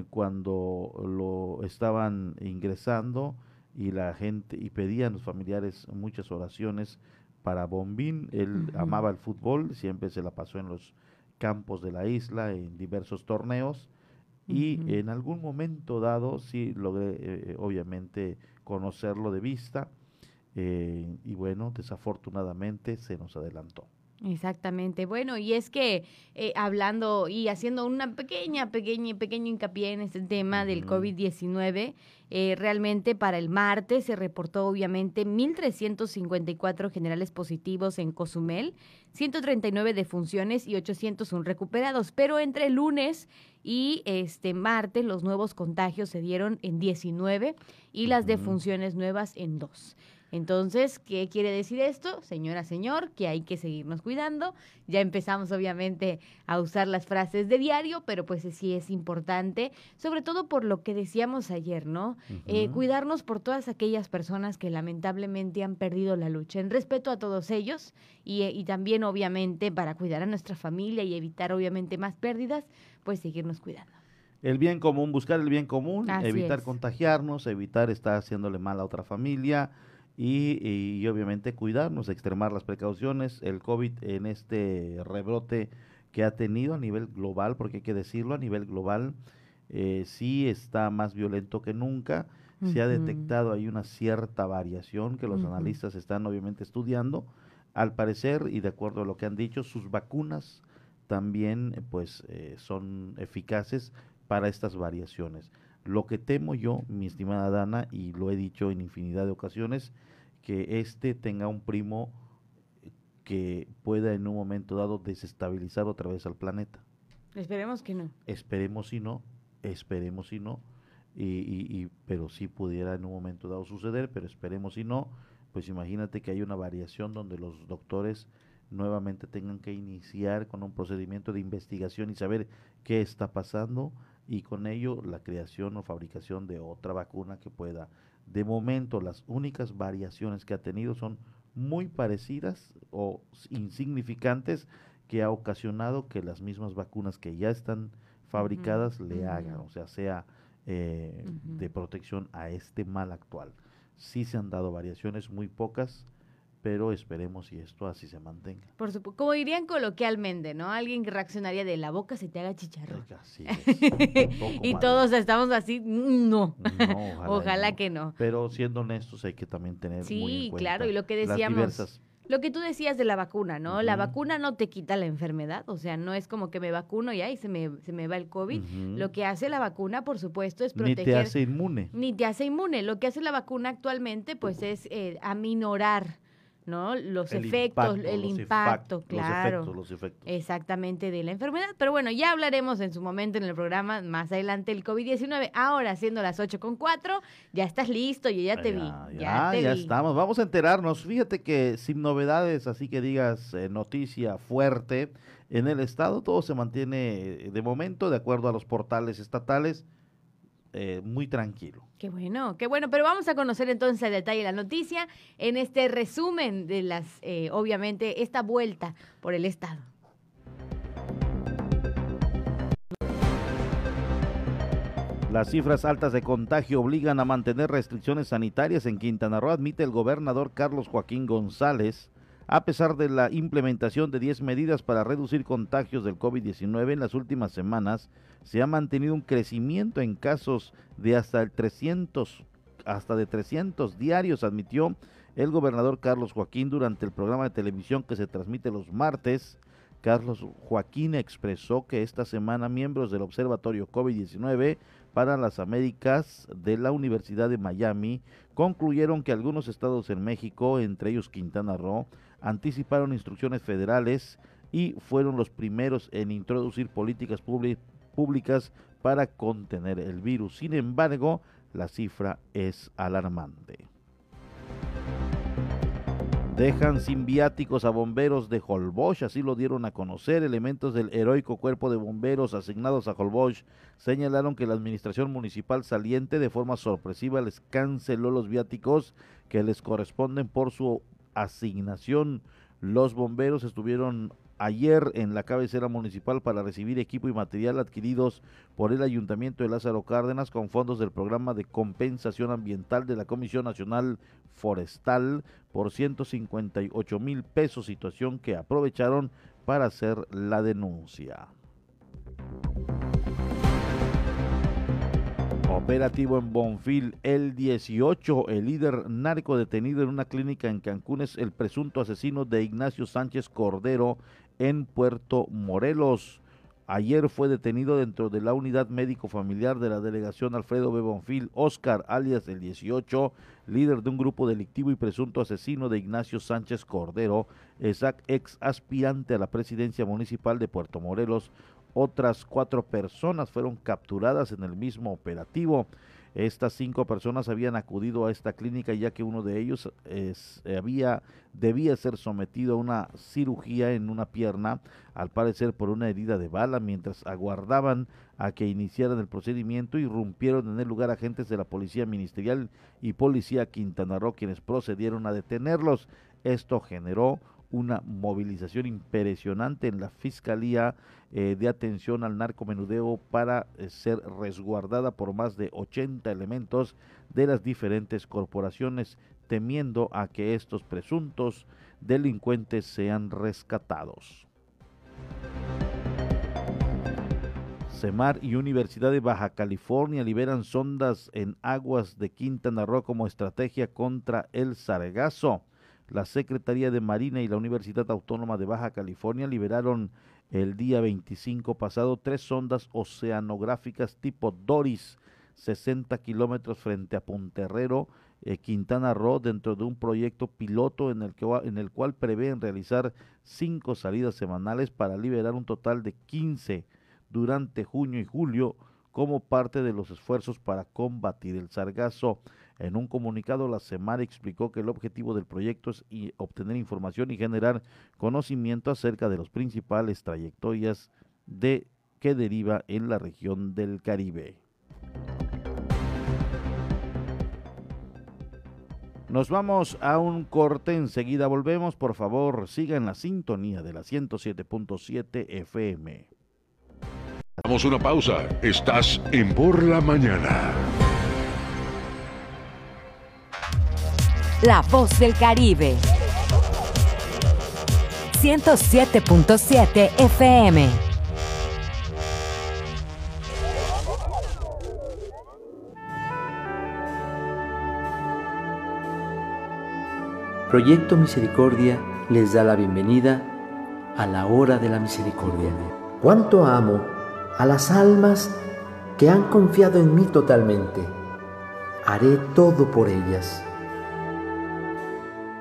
cuando lo estaban ingresando y la gente y pedían los familiares muchas oraciones para Bombín. Él amaba el fútbol, siempre se la pasó en los campos de la isla en diversos torneos y en algún momento dado sí logré eh, obviamente conocerlo de vista eh, y bueno, desafortunadamente se nos adelantó. Exactamente. Bueno, y es que eh, hablando y haciendo una pequeña, pequeña, pequeño hincapié en este tema del COVID-19, eh, realmente para el martes se reportó obviamente 1.354 generales positivos en Cozumel, 139 defunciones y 801 recuperados, pero entre lunes y este martes los nuevos contagios se dieron en 19 y las defunciones nuevas en 2. Entonces, ¿qué quiere decir esto? Señora, señor, que hay que seguirnos cuidando. Ya empezamos obviamente a usar las frases de diario, pero pues sí es importante, sobre todo por lo que decíamos ayer, ¿no? Eh, cuidarnos por todas aquellas personas que lamentablemente han perdido la lucha, en respeto a todos ellos y, y también obviamente para cuidar a nuestra familia y evitar obviamente más pérdidas, pues seguirnos cuidando el bien común, buscar el bien común, evitar contagiarnos, evitar estar haciéndole mal a otra familia, y, obviamente cuidarnos, extremar las precauciones. El COVID en este rebrote que ha tenido a nivel global, porque hay que decirlo, a nivel global eh, sí está más violento que nunca. Se ha detectado ahí una cierta variación que los analistas están obviamente estudiando. Al parecer, y de acuerdo a lo que han dicho, sus vacunas también pues eh, son eficaces para estas variaciones. Lo que temo yo, mi estimada Dana, y lo he dicho en infinidad de ocasiones, que éste tenga un primo que pueda en un momento dado desestabilizar otra vez al planeta. Esperemos que no. Esperemos si no, esperemos si no, y, y, pero sí pudiera en un momento dado suceder, pero esperemos si no, pues imagínate que hay una variación donde los doctores nuevamente tengan que iniciar con un procedimiento de investigación y saber qué está pasando y con ello la creación o fabricación de otra vacuna que pueda. De momento las únicas variaciones que ha tenido son muy parecidas o insignificantes que ha ocasionado que las mismas vacunas que ya están fabricadas le hagan, o sea, sea eh, de protección a este mal actual. Sí se han dado variaciones muy pocas, pero esperemos si esto así se mantenga. Por supuesto, como dirían coloquialmente, ¿no? Alguien que reaccionaría de la boca se te haga chicharrón. (laughs) y todos estamos así, mm, no. ojalá, que no. Pero siendo honestos hay que también tener sí, muy en cuenta claro, y lo que decíamos. Lo que tú decías de la vacuna, ¿no? La vacuna no te quita la enfermedad, o sea, no es como que me vacuno y ahí se me, se me va el COVID. Lo que hace la vacuna, por supuesto, es proteger. Ni te hace inmune. Ni te hace inmune. Lo que hace la vacuna actualmente, pues es eh, aminorar ¿no? Los efectos, el impacto, claro. Los efectos, Exactamente de la enfermedad. Pero bueno, ya hablaremos en su momento en el programa más adelante el COVID-19. Ahora, siendo las 8 con 4, ya estás listo, yo ya te vi. Ya, ya, estamos. Vamos a enterarnos. Fíjate que sin novedades, así que digas eh, noticia fuerte, en el estado todo se mantiene eh, de momento, de acuerdo a los portales estatales eh, muy tranquilo. Qué bueno, qué bueno, pero vamos a conocer entonces el detalle la noticia en este resumen de las, eh, obviamente, esta vuelta por el Estado. Las cifras altas de contagio obligan a mantener restricciones sanitarias en Quintana Roo, admite el gobernador Carlos Joaquín González. A pesar de la implementación de 10 medidas para reducir contagios del COVID-19 en las últimas semanas, se ha mantenido un crecimiento en casos de hasta el 300 hasta de 300 diarios, admitió el gobernador Carlos Joaquín durante el programa de televisión que se transmite los martes. Carlos Joaquín expresó que esta semana miembros del Observatorio COVID-19 para las Américas de la Universidad de Miami concluyeron que algunos estados en México, entre ellos Quintana Roo, anticiparon instrucciones federales y fueron los primeros en introducir políticas públicas para contener el virus. Sin embargo, la cifra es alarmante. Dejan sin viáticos a bomberos de Holbox, así lo dieron a conocer. Elementos del heroico cuerpo de bomberos asignados a Holbox señalaron que la administración municipal saliente de forma sorpresiva les canceló los viáticos que les corresponden por su asignación. Los bomberos estuvieron ayer en la cabecera municipal para recibir equipo y material adquiridos por el Ayuntamiento de Lázaro Cárdenas con fondos del programa de compensación ambiental de la Comisión Nacional Forestal por 158 mil pesos, situación que aprovecharon para hacer la denuncia. Operativo en Bonfil, el 18, el líder narco detenido en una clínica en Cancún es el presunto asesino de Ignacio Sánchez Cordero en Puerto Morelos. Ayer fue detenido dentro de la unidad médico familiar de la delegación Alfredo B. Bonfil, Oscar, alias el 18, líder de un grupo delictivo y presunto asesino de Ignacio Sánchez Cordero, ex aspirante a la presidencia municipal de Puerto Morelos, otras cuatro personas fueron capturadas en el mismo operativo. Estas cinco personas habían acudido a esta clínica ya que uno de ellos había, debía ser sometido a una cirugía en una pierna, al parecer por una herida de bala, mientras aguardaban a que iniciaran el procedimiento, irrumpieron en el lugar agentes de la Policía Ministerial y Policía Quintana Roo, quienes procedieron a detenerlos. Esto generó una movilización impresionante en la Fiscalía eh, de Atención al Narcomenudeo para eh, ser resguardada por más de 80 elementos de las diferentes corporaciones, temiendo a que estos presuntos delincuentes sean rescatados. CEMAR y Universidad de Baja California liberan sondas en aguas de Quintana Roo como estrategia contra el sargazo la Secretaría de Marina y la Universidad Autónoma de Baja California liberaron el día 25 pasado tres sondas oceanográficas tipo Doris, 60 kilómetros frente a Punterrero, eh, Quintana Roo, dentro de un proyecto piloto en el, que, en el cual prevén realizar cinco salidas semanales para liberar un total de 15 durante junio y julio como parte de los esfuerzos para combatir el sargazo. En un comunicado, la Semar explicó que el objetivo del proyecto es obtener información y generar conocimiento acerca de las principales trayectorias de que deriva en la región del Caribe. Nos vamos a un corte, enseguida volvemos. Por favor, siga en la sintonía de la 107.7 FM. Damos una pausa. Estás en Por la Mañana. La voz del Caribe. 107.7 FM. Proyecto Misericordia les da la bienvenida a la hora de la misericordia. Cuánto amo a las almas que han confiado en mí totalmente. Haré todo por ellas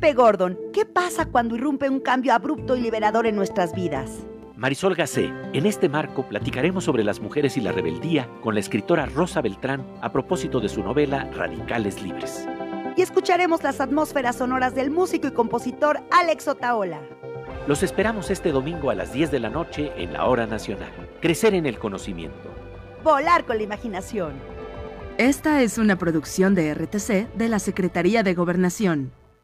Pepe Gordon, ¿qué pasa cuando irrumpe un cambio abrupto y liberador en nuestras vidas? Marisol Gacé, en este marco platicaremos sobre las mujeres y la rebeldía con la escritora Rosa Beltrán a propósito de su novela Radicales Libres. Y escucharemos las atmósferas sonoras del músico y compositor Alex Otaola. Los esperamos este domingo a las 10 de la noche en la Hora Nacional. Crecer en el conocimiento. Volar con la imaginación. Esta es una producción de RTC de la Secretaría de Gobernación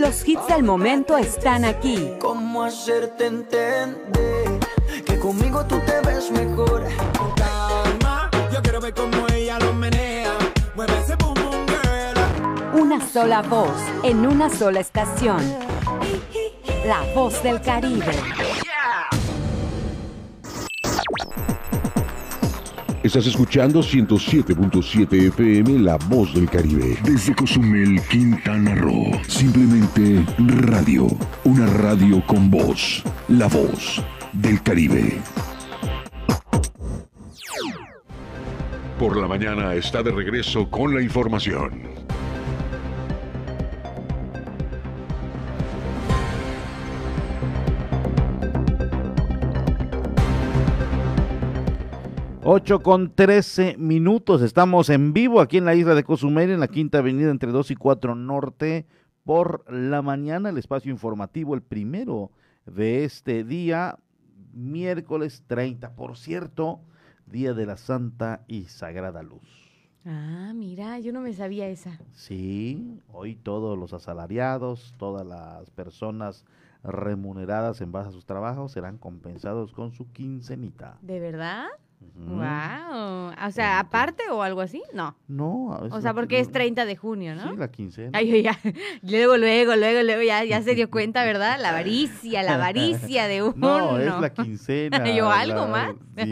Los hits del momento están aquí. ¿Cómo hacerte entender que conmigo tú te ves mejor? Calma, yo quiero ver cómo ella lo menea. Mueve ese boom boom girl. Una sola voz en una sola estación. La voz del Caribe. Estás escuchando 107.7 FM La Voz del Caribe. Desde Cozumel, Quintana Roo. Radio. Una radio con voz. La Voz del Caribe. Por la mañana está de regreso con la información. 8 con 13 minutos. Estamos en vivo aquí en la isla de Cozumel, en la quinta avenida entre 2 y 4 norte. Por la mañana, el espacio informativo, el primero de este día, miércoles 30. Por cierto, día de la Santa y Sagrada Luz. Ah, mira, yo no me sabía esa. Sí, hoy todos los asalariados, todas las personas remuneradas en base a sus trabajos serán compensados con su quincenita. ¿De verdad? Wow. O sea, aparte o algo así? No. No. O sea, porque es 30 de junio, ¿no? Sí, la quincena. Ay, ya. (laughs) Luego, luego, luego, luego, ya, ya se dio cuenta, ¿verdad? La avaricia, la avaricia de (laughs) uno. No, es la quincena. (laughs) Yo, ¿algo más? sí.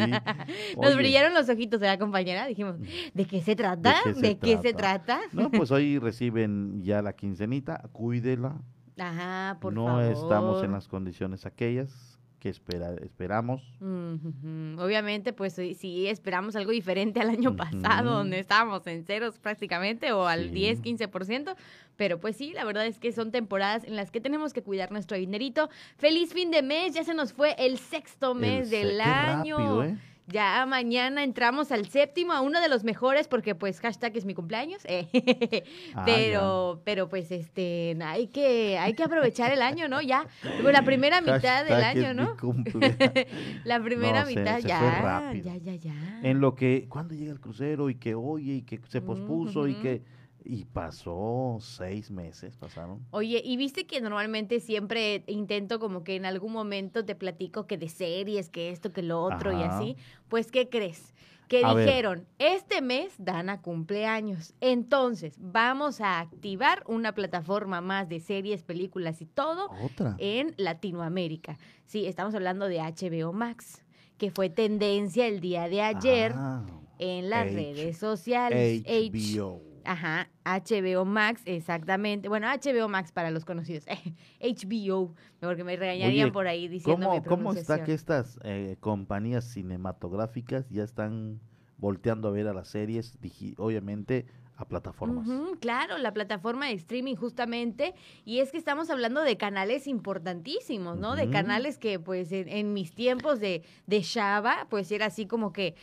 Nos Oye, brillaron los ojitos de la compañera. Dijimos, ¿de qué se trata? ¿De qué se, trata? No, pues hoy reciben ya la quincenita, cuídela. Ajá, por no favor. estamos en las condiciones aquellas que espera, esperamos. Ujú. Obviamente, pues sí, sí, esperamos algo diferente al año pasado, donde estábamos en ceros prácticamente o al Sí. 10, 15%, pero pues sí, la verdad es que son temporadas en las que tenemos que cuidar nuestro dinerito. Feliz fin de mes, ya se nos fue el sexto mes El del año. rápido, ¿eh? Ya mañana entramos al séptimo, a uno de los mejores, porque pues hashtag es mi cumpleaños. eh, (laughs) Ah, pero, pero pues este, hay que, hay que aprovechar el año, ¿no? Ya, Digo, la primera mitad del Hashtag año, ¿no? (laughs) la primera No, mitad se ya, ya, ya, ya. En lo que, ¿cuándo llega el crucero? Y que oye, y que se pospuso, y que... Y pasó seis meses, pasaron. Oye, y viste que normalmente siempre intento como que en algún momento te platico que de series, que esto, que lo otro y así. Pues, ¿qué crees? Que A ver. dijeron, este mes Dana cumpleaños. Entonces, vamos a activar una plataforma más de series, películas y todo Otra. en Latinoamérica. Sí, estamos hablando de HBO Max, que fue tendencia el día de ayer Ah, en las H- redes sociales. H- HBO. Ajá, HBO Max, exactamente. Bueno, HBO Max para los conocidos. (laughs) HBO, porque me regañarían Oye, por ahí diciendo ¿cómo, ¿Cómo está que estas eh, compañías cinematográficas ya están volteando a ver a las series, obviamente, a plataformas? Claro, la plataforma de streaming justamente. Y es que estamos hablando de canales importantísimos, ¿no? De canales que pues en, en mis tiempos de, de Shaba, pues era así como que...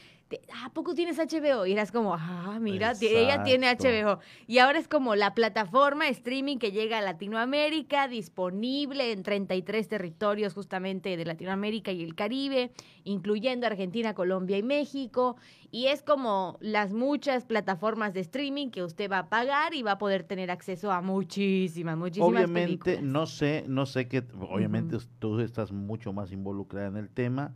¿A poco tienes HBO? Y eras como, ah, mira, ella tiene. HBO. Y ahora es como la plataforma streaming que llega a Latinoamérica, disponible en 33 territorios justamente de Latinoamérica y el Caribe, incluyendo Argentina, Colombia y México. Y es como las muchas plataformas de streaming que usted va a pagar y va a poder tener acceso a muchísimas, muchísimas Obviamente, películas. no sé, no sé que, obviamente tú estás mucho más involucrada en el tema.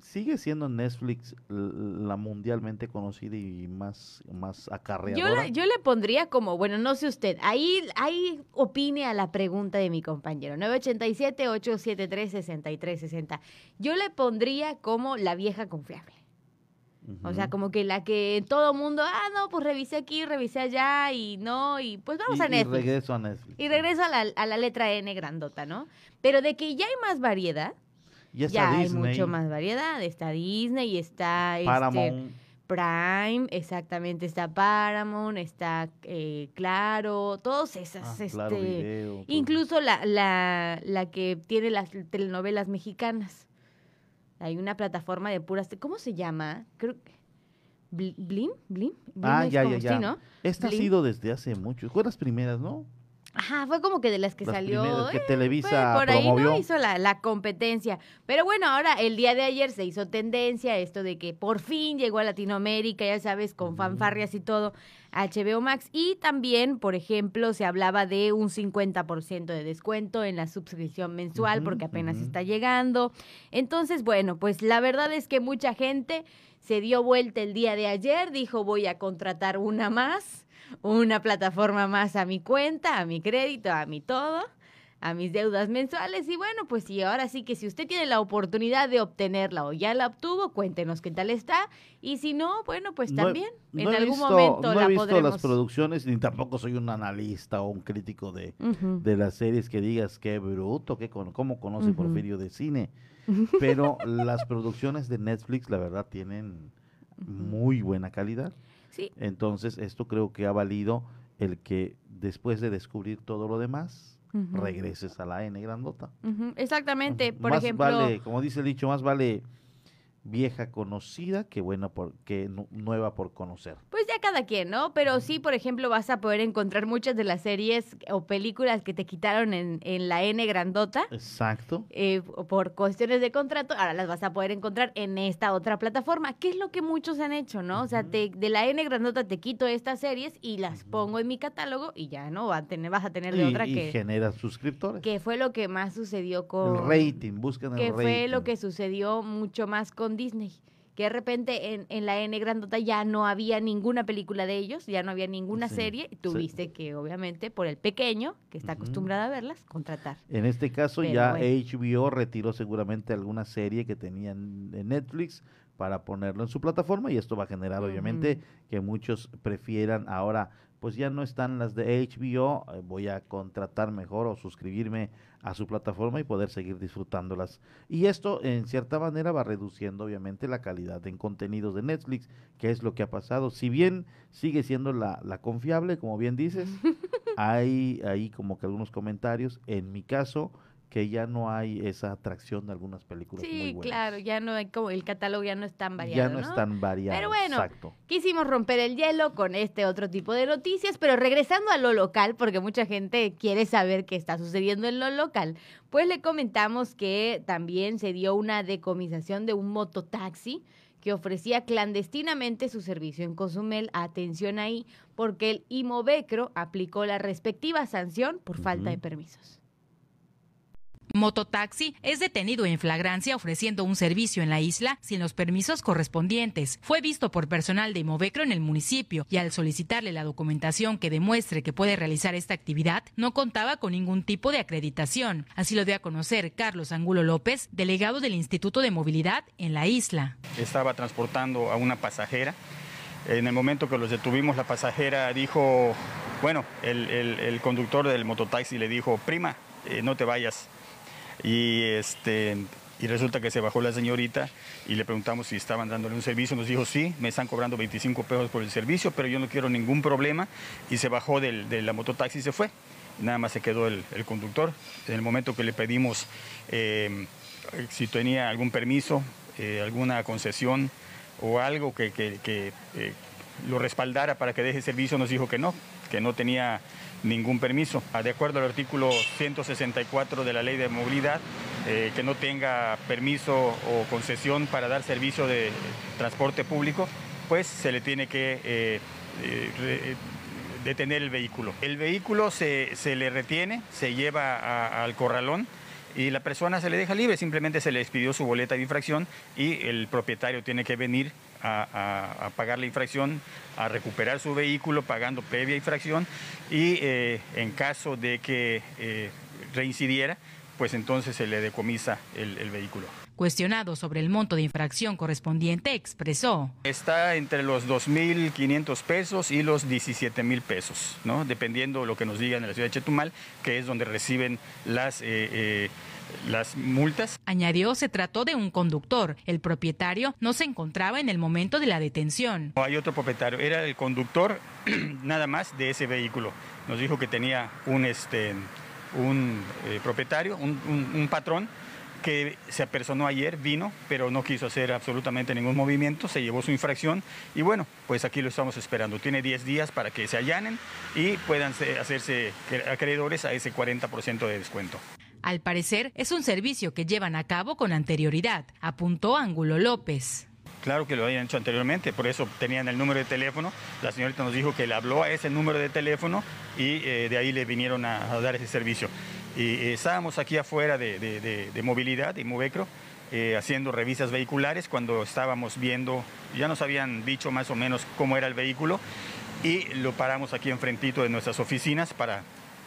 Sigue siendo Netflix la mundialmente conocida y más, más Yo, acarreadora. la- yo le pondría como, bueno, no sé usted, ahí, ahí opine a la pregunta de mi compañero, 987-873-6360. Yo le pondría como la vieja confiable. O sea, como que la que todo mundo, ah, no, pues revisé aquí, revisé allá y no, y pues vamos y, a y Netflix. regreso a Netflix. Y regreso a la, a la letra N grandota, ¿no? Pero de que ya hay más variedad, Ya está ya hay Disney, mucho más variedad. Está Disney, está este, Paramount. Prime, exactamente, está Paramount, está eh, Claro, todos esas, Ah, Claro este, Video, todo. incluso la, la, la que tiene las telenovelas mexicanas. Hay una plataforma de puras, ¿cómo se llama? Creo que Blim, Blim, Blim, Ah, ya, ya, ya. sí, ¿no? Esta ha sido desde hace mucho. Fue las primeras, ¿no? Ajá, fue como que de las que Las salió. que eh, Televisa pues, por ahí promovió. no hizo la, la competencia. Pero bueno, ahora el día de ayer se hizo tendencia esto de que por fin llegó a Latinoamérica, ya sabes, con fanfarrias y todo, HBO Max. Y también, por ejemplo, se hablaba de un 50% de descuento en la suscripción mensual porque apenas está llegando. Entonces, bueno, pues la verdad es que mucha gente se dio vuelta el día de ayer, dijo voy a contratar una más, una plataforma más a mi cuenta, a mi crédito, a mi todo, a mis deudas mensuales y bueno, pues sí, ahora sí que si usted tiene la oportunidad de obtenerla o ya la obtuvo, cuéntenos qué tal está y si no, bueno, pues No he- también no en algún visto- momento no la he visto podremos las producciones, ni tampoco soy un analista o un crítico de, de las series que digas qué bruto, qué con, cómo conoce Ujú. Porfirio de cine. (laughs) Pero las producciones de Netflix, la verdad, tienen muy buena calidad. Sí. Entonces, esto creo que ha valido el que después de descubrir todo lo demás, regreses a la N grandota. Exactamente, por más ejemplo, vale, como dice el dicho, más vale vieja conocida que buena por, que nu- nueva por conocer. Pues ya cada quien, ¿no? Pero sí, por ejemplo, vas a poder encontrar muchas de las series o películas que te quitaron en, en la N grandota. Exacto. eh, por cuestiones de contrato, ahora las vas a poder encontrar en esta otra plataforma, que es lo que muchos han hecho, ¿no? O sea, te- de la N grandota te quito estas series y las pongo en mi catálogo y ya no va a tener, vas a tener de Y, otra y que, genera suscriptores. que fue lo que más sucedió con El rating, buscan el que rating. fue lo que sucedió mucho más con Disney que de repente en, en la N grandota ya no había ninguna película de ellos, ya no había ninguna Sí, serie, y tuviste que obviamente por el pequeño, que está acostumbrado a verlas, contratar. En este caso Pero ya bueno. HBO retiró seguramente alguna serie que tenían en Netflix para ponerlo en su plataforma y esto va a generar obviamente que muchos prefieran ahora pues ya no están las de HBO, eh, voy a contratar mejor o suscribirme a su plataforma y poder seguir disfrutándolas. Y esto en cierta manera va reduciendo obviamente la calidad en contenidos de Netflix, que es lo que ha pasado. Si bien sigue siendo la, la confiable, como bien dices, (laughs) hay ahí como que algunos comentarios. En mi caso, que ya no hay esa atracción de algunas películas muy Sí, buenas. claro, ya no hay como el catálogo ya no es tan variado. ya no, es tan variado. Pero bueno, Exacto. quisimos romper el hielo con este otro tipo de noticias, pero regresando a lo local, porque mucha gente quiere saber qué está sucediendo en lo local, pues le comentamos que también se dio una decomisación de un mototaxi que ofrecía clandestinamente su servicio en Cozumel. Atención ahí, porque el Imovecro aplicó la respectiva sanción por falta de permisos. Mototaxi es detenido en flagrancia ofreciendo un servicio en la isla sin los permisos correspondientes. Fue visto por personal de Imovecro en el municipio y al solicitarle la documentación que demuestre que puede realizar esta actividad, no contaba con ningún tipo de acreditación. Así lo dio a conocer Carlos Angulo López, delegado del Instituto de Movilidad en la isla. estaba transportando a una pasajera. En el momento que los detuvimos, la pasajera dijo, bueno, el, conductor del mototaxi le dijo, prima, eh, no te vayas. Y, este, y resulta que se bajó la señorita y le preguntamos si estaban dándole un servicio. Nos dijo, sí, me están cobrando 25 pesos por el servicio, pero yo no quiero ningún problema. Y se bajó del- de la mototaxi y se fue. Nada más se quedó el, el conductor. En el momento que le pedimos eh, si tenía algún permiso, eh, alguna concesión o algo que, que- que, eh, lo respaldara para que deje servicio, nos dijo que no, que no tenía ningún permiso. Ah, De acuerdo al artículo 164 de la Ley de Movilidad, eh, que no tenga permiso o concesión para dar servicio de transporte público, pues se le tiene que eh, eh, detener el vehículo. El vehículo se, se le retiene, se lleva al corralón y la persona se le deja libre, simplemente se le expidió su boleta de infracción y el propietario tiene que venir a, a- a pagar la infracción, a recuperar su vehículo pagando previa infracción y eh, en caso de que eh, reincidiera, pues entonces se le decomisa el- el vehículo. Cuestionado sobre el monto de infracción correspondiente, expresó. Está entre los 2.500 pesos y los 17.000 pesos, ¿no? dependiendo lo que nos digan en la ciudad de Chetumal, que es donde reciben las, eh, eh, las multas. Añadió se trató de un conductor. El propietario no se encontraba en el momento de la detención. No hay otro propietario, era el conductor (clears throat) nada más de ese vehículo. Nos dijo que tenía un, este, un eh, propietario, un, un- un patrón que se apersonó ayer, vino, pero no quiso hacer absolutamente ningún movimiento, se llevó su infracción y bueno, pues aquí lo estamos esperando. Tiene 10 días para que se allanen y puedan se- hacerse acreedores a ese 40% de descuento. Al parecer, es un servicio que llevan a cabo con anterioridad, apuntó Ángulo López. Claro que lo habían hecho anteriormente, por eso tenían el número de teléfono. La señorita nos dijo que le habló a ese número de teléfono y eh, de ahí le vinieron a, dar ese servicio. Y eh, estábamos aquí afuera de, de- de- movilidad, de Movecro, eh, haciendo revisas vehiculares cuando estábamos viendo, ya nos habían dicho más o menos cómo era el vehículo y lo paramos aquí enfrentito de nuestras oficinas para,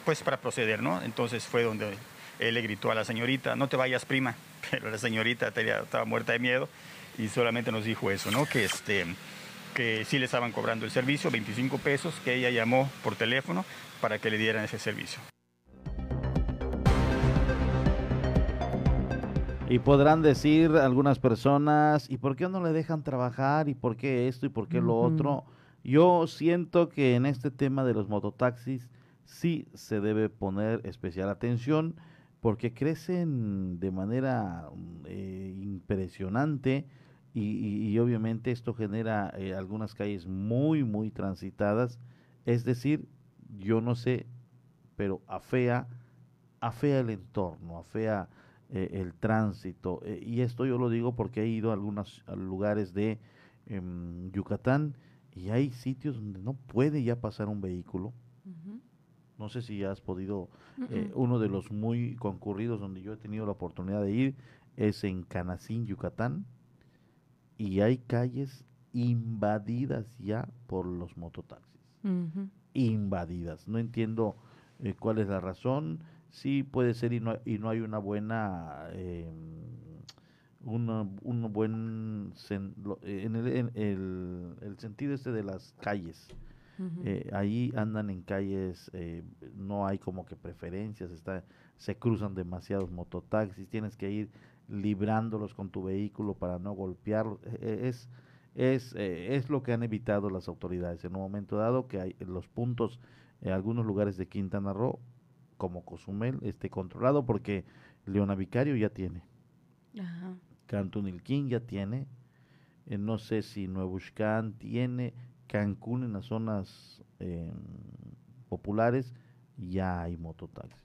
pues, para proceder, ¿no? Entonces fue donde él le gritó a la señorita, no te vayas prima, (laughs) pero la señorita tenía- estaba muerta de miedo y solamente nos dijo eso, ¿no? Que, este, que sí le estaban cobrando el servicio, 25 pesos, que ella llamó por teléfono para que le dieran ese servicio. Y podrán decir algunas personas, ¿y por qué no le dejan trabajar? ¿Y por qué esto? ¿Y por qué lo otro? Yo siento que en este tema de los mototaxis sí se debe poner especial atención porque crecen de manera mm, eh, impresionante y, obviamente esto genera eh, algunas calles muy, muy transitadas. Es decir, yo no sé, pero afea, afea el entorno, afea eh, el tránsito. eh, y esto yo lo digo porque he ido a algunos lugares de em, Yucatán y hay sitios donde no puede ya pasar un vehículo. No sé si has podido, eh, uno de los muy concurridos donde yo he tenido la oportunidad de ir es en Canacín, Yucatán. y hay calles invadidas ya por los mototaxis. Invadidas. No entiendo eh, cuál es la razón. Sí puede ser y no, y no hay una buena... Eh, un buen en, el, en el, el, sentido este de las calles eh, ahí andan en calles, eh, no hay como que preferencias, está, se cruzan demasiados mototaxis, tienes que ir librándolos con tu vehículo para no golpearlos. E, e, es, es, eh, es lo que han evitado las autoridades en un momento dado que hay los puntos en algunos lugares de Quintana Roo, como Cozumel, esté controlado porque Leona Vicario ya tiene. Cantunilquín ya tiene. no sé si Nuevo tiene Cancún, en las zonas em, populares, ya hay mototaxis.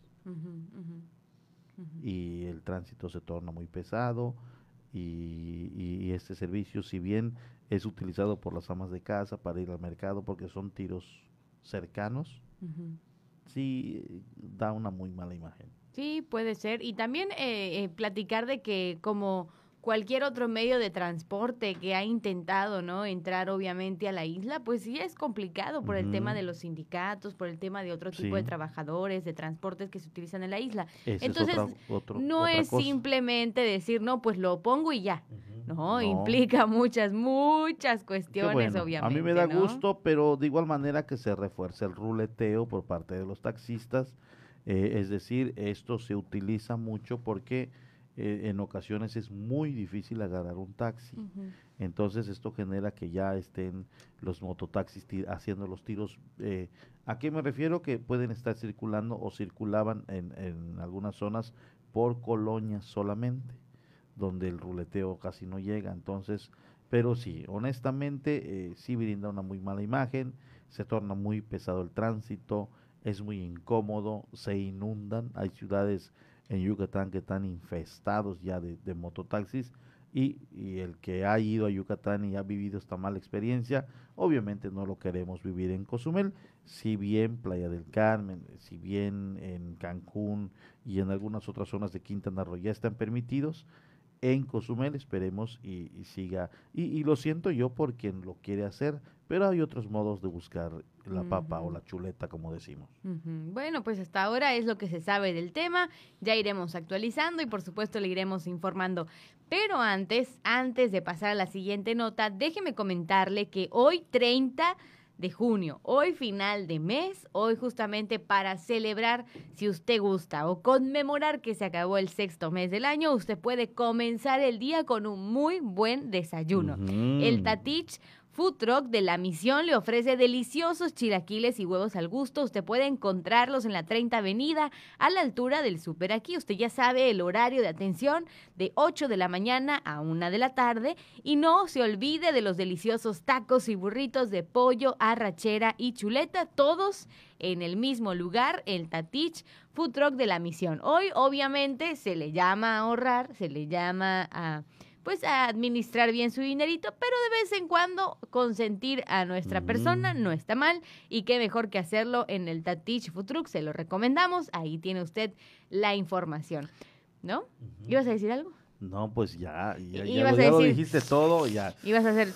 Y el tránsito se torna muy pesado y, este servicio, si bien es utilizado por las amas de casa para ir al mercado porque son tiros cercanos, sí da una muy mala imagen. Sí, puede ser. Y también eh, eh, platicar de que como cualquier otro medio de transporte que ha intentado no entrar obviamente a la isla, pues sí es complicado por el tema de los sindicatos, por el tema de otro tipo de trabajadores, de transportes que se utilizan en la isla. Entonces, no es simplemente decir, no, pues lo pongo y ya. no, implica muchas, muchas cuestiones, obviamente. A mí me da gusto, pero de igual manera que se refuerce el ruleteo por parte de los taxistas. Eh, es decir, esto se utiliza mucho porque eh, en ocasiones es muy difícil agarrar un taxi. Entonces esto genera que ya estén los mototaxis haciendo los tiros. Eh, ¿A qué me refiero? Que pueden estar circulando o circulaban en, en algunas zonas por colonias solamente, donde el ruleteo casi no llega. Entonces, pero sí, honestamente, eh, sí brinda una muy mala imagen, se torna muy pesado el tránsito, es muy incómodo, se inundan, hay ciudades en Yucatán que están infestados ya de, mototaxis y, el que ha ido a Yucatán y ha vivido esta mala experiencia, obviamente no lo queremos vivir en Cozumel, si bien Playa del Carmen, si bien en Cancún y en algunas otras zonas de Quintana Roo ya están permitidos, en Cozumel, esperemos y, siga. Y, lo siento yo por quien lo quiere hacer, pero hay otros modos de buscar la papa o la chuleta, como decimos. Bueno, pues hasta ahora es lo que se sabe del tema, ya iremos actualizando y por supuesto le iremos informando. Pero antes, antes de pasar a la siguiente nota, déjeme comentarle que hoy 30 de junio. Hoy final de mes, hoy justamente para celebrar, si usted gusta, o conmemorar que se acabó el sexto mes del año, usted puede comenzar el día con un muy buen desayuno. El Tatich Food Truck de la Misión le ofrece deliciosos chilaquiles y huevos al gusto. Usted puede encontrarlos en la 30 Avenida, a la altura del Super Aquí. Usted ya sabe el horario de atención de 8 de la mañana a 1 de la tarde. Y no se olvide de los deliciosos tacos y burritos de pollo, arrachera y chuleta, todos en el mismo lugar, el Tatich Food Truck de la Misión. Hoy, obviamente, se le llama a ahorrar, se le llama a pues a administrar bien su dinerito, pero de vez en cuando consentir a nuestra persona no está mal y qué mejor que hacerlo en el Tatich Food se lo recomendamos, ahí tiene usted la información, ¿no? ¿Ibas a decir algo? No, pues ya, ya, ya, lo dijiste todo, ya. Ibas a hacer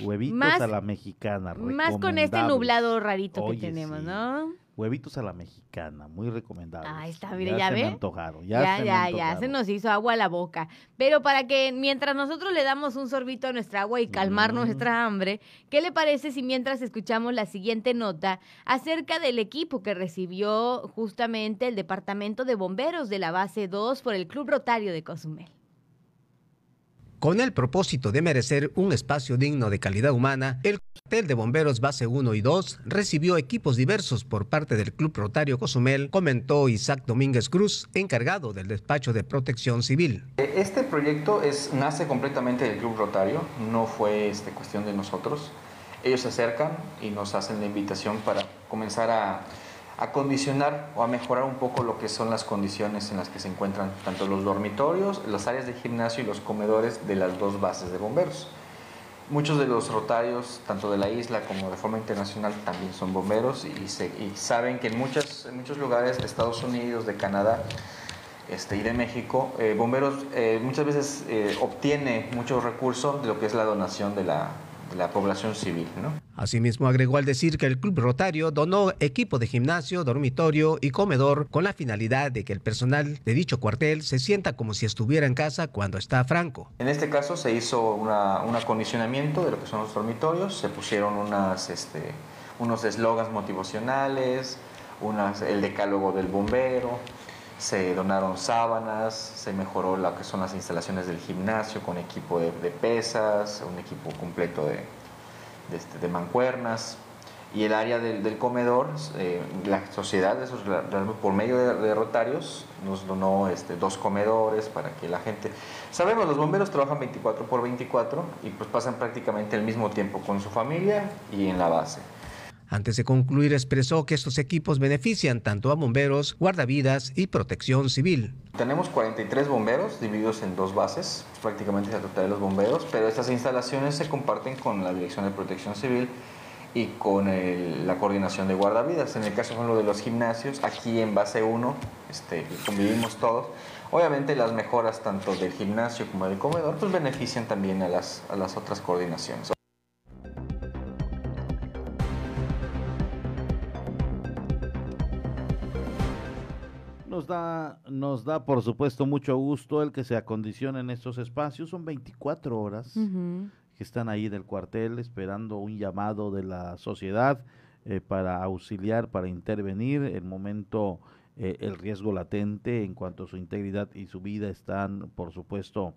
huevitos a la mexicana, Más con este nublado rarito que tenemos, ¿no? Huevitos a la mexicana, muy recomendable. Ahí está, mire, ya, se ve. Me antojaron, ya, ya, ya, ya, se nos hizo agua a la boca. Pero para que mientras nosotros le damos un sorbito a nuestra agua y calmar nuestra hambre, ¿qué le parece si mientras escuchamos la siguiente nota acerca del equipo que recibió justamente el Departamento de Bomberos de la Base 2 por el Club Rotario de Cozumel? Con el propósito de merecer un espacio digno de calidad humana, el cuartel de bomberos base 1 y 2 recibió equipos diversos por parte del Club Rotario Cozumel, comentó Isaac Domínguez Cruz, encargado del despacho de protección civil. Este proyecto es, nace completamente del Club Rotario, no fue este, cuestión de nosotros. Ellos se acercan y nos hacen la invitación para comenzar a a condicionar o a mejorar un poco lo que son las condiciones en las que se encuentran tanto los dormitorios, las áreas de gimnasio y los comedores de las dos bases de bomberos. Muchos de los rotarios, tanto de la isla como de forma internacional, también son bomberos y, saben que en, muchas, en muchos lugares de Estados Unidos, de Canadá, este, y de México, eh, Bomberos eh, muchas veces eh, obtiene muchos recursos de lo que es la donación de la, la población civil. ¿no? Asimismo, agregó al decir que el Club Rotario donó equipo de gimnasio, dormitorio y comedor con la finalidad de que el personal de dicho cuartel se sienta como si estuviera en casa cuando está franco. En este caso se hizo una, un acondicionamiento de lo que son los dormitorios, se pusieron unas, este, unos eslogans motivacionales, unas, el decálogo del bombero, se donaron sábanas, se mejoró lo que son las instalaciones del gimnasio con equipo de, pesas, un equipo completo de, de, este, mancuernas. Y el área del, comedor, eh, la sociedad, por medio de, de, Rotarios, nos donó este, dos comedores para que la gente... Sabemos, los bomberos trabajan 24 por 24 y pues pasan prácticamente el mismo tiempo con su familia y en la base. Antes de concluir, expresó que estos equipos benefician tanto a bomberos, guardavidas y protección civil. Tenemos 43 bomberos divididos en dos bases, prácticamente la totalidad de los bomberos, pero estas instalaciones se comparten con la Dirección de Protección Civil y con la coordinación de guardavidas. En el caso por ejemplo, de los gimnasios, aquí en base 1 este, convivimos todos. Obviamente las mejoras tanto del gimnasio como del comedor pues benefician también a las otras coordinaciones. Nos da, nos da, por supuesto, mucho gusto el que se acondicionen estos espacios. Son 24 horas uh -huh. que están ahí del cuartel esperando un llamado de la sociedad eh, para auxiliar, para intervenir. El momento, eh, el riesgo latente en cuanto a su integridad y su vida están, por supuesto,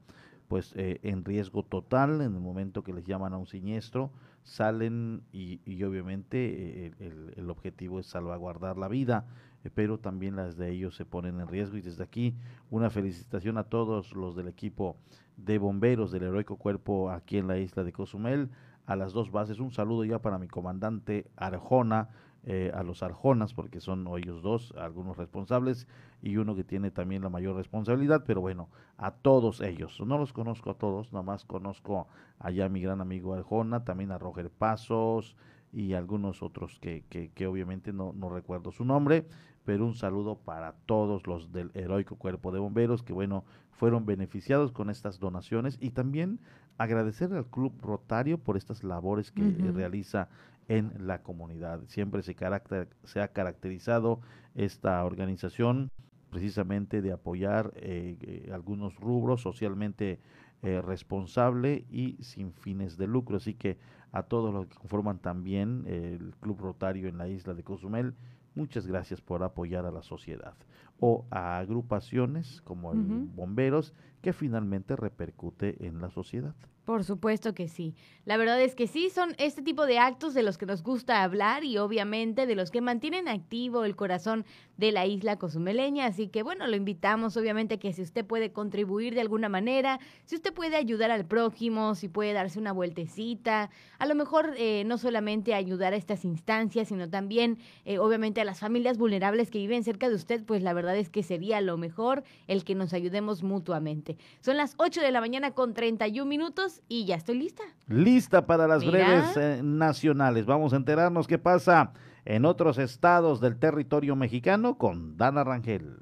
pues eh, en riesgo total en el momento que les llaman a un siniestro, salen y, y obviamente el, el, el objetivo es salvaguardar la vida pero también las de ellos se ponen en riesgo. Y desde aquí una felicitación a todos los del equipo de bomberos del heroico cuerpo aquí en la isla de Cozumel, a las dos bases. Un saludo ya para mi comandante Arjona, eh, a los Arjonas, porque son ellos dos, algunos responsables y uno que tiene también la mayor responsabilidad, pero bueno, a todos ellos. No los conozco a todos, nada más conozco allá a mi gran amigo Arjona, también a Roger Pasos, y algunos otros que, que, que obviamente no, no, recuerdo su nombre, pero un saludo para todos los del heroico cuerpo de bomberos que bueno, fueron beneficiados con estas donaciones y también agradecer al Club Rotario por estas labores que uh -huh. realiza en la comunidad. Siempre se, caracter, se ha caracterizado esta organización precisamente de apoyar eh, eh, algunos rubros socialmente eh, responsable y sin fines de lucro. Así que a todos los que conforman también el Club Rotario en la isla de Cozumel, muchas gracias por apoyar a la sociedad o a agrupaciones como el uh -huh. bomberos que finalmente repercute en la sociedad. Por supuesto que sí. La verdad es que sí, son este tipo de actos de los que nos gusta hablar y obviamente de los que mantienen activo el corazón de la isla cozumeleña. Así que bueno, lo invitamos obviamente que si usted puede contribuir de alguna manera, si usted puede ayudar al prójimo, si puede darse una vueltecita, a lo mejor eh, no solamente ayudar a estas instancias, sino también eh, obviamente a las familias vulnerables que viven cerca de usted, pues la verdad es que sería lo mejor el que nos ayudemos mutuamente. Son las 8 de la mañana con 31 minutos y ya estoy lista. Lista para las Mira. breves eh, nacionales. Vamos a enterarnos qué pasa en otros estados del territorio mexicano con Dana Rangel.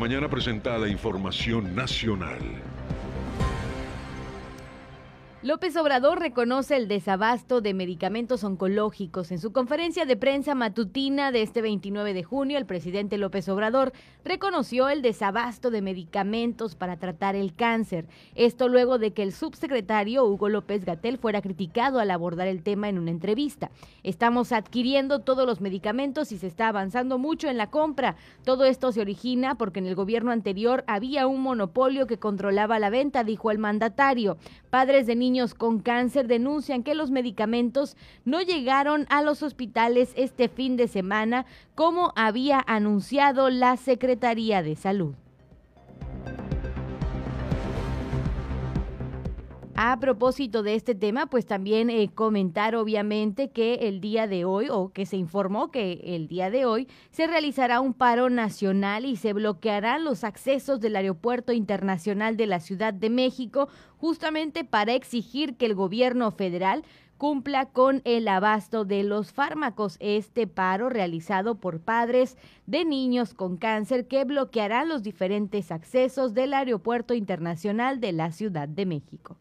Mañana presentada información nacional. López Obrador reconoce el desabasto de medicamentos oncológicos. En su conferencia de prensa matutina de este 29 de junio, el presidente López Obrador reconoció el desabasto de medicamentos para tratar el cáncer. Esto luego de que el subsecretario Hugo López Gatel fuera criticado al abordar el tema en una entrevista. Estamos adquiriendo todos los medicamentos y se está avanzando mucho en la compra. Todo esto se origina porque en el gobierno anterior había un monopolio que controlaba la venta, dijo el mandatario. Padres de niños niños con cáncer denuncian que los medicamentos no llegaron a los hospitales este fin de semana como había anunciado la Secretaría de Salud. A propósito de este tema, pues también eh, comentar obviamente que el día de hoy, o que se informó que el día de hoy, se realizará un paro nacional y se bloquearán los accesos del Aeropuerto Internacional de la Ciudad de México, justamente para exigir que el gobierno federal cumpla con el abasto de los fármacos. Este paro realizado por padres de niños con cáncer que bloqueará los diferentes accesos del Aeropuerto Internacional de la Ciudad de México.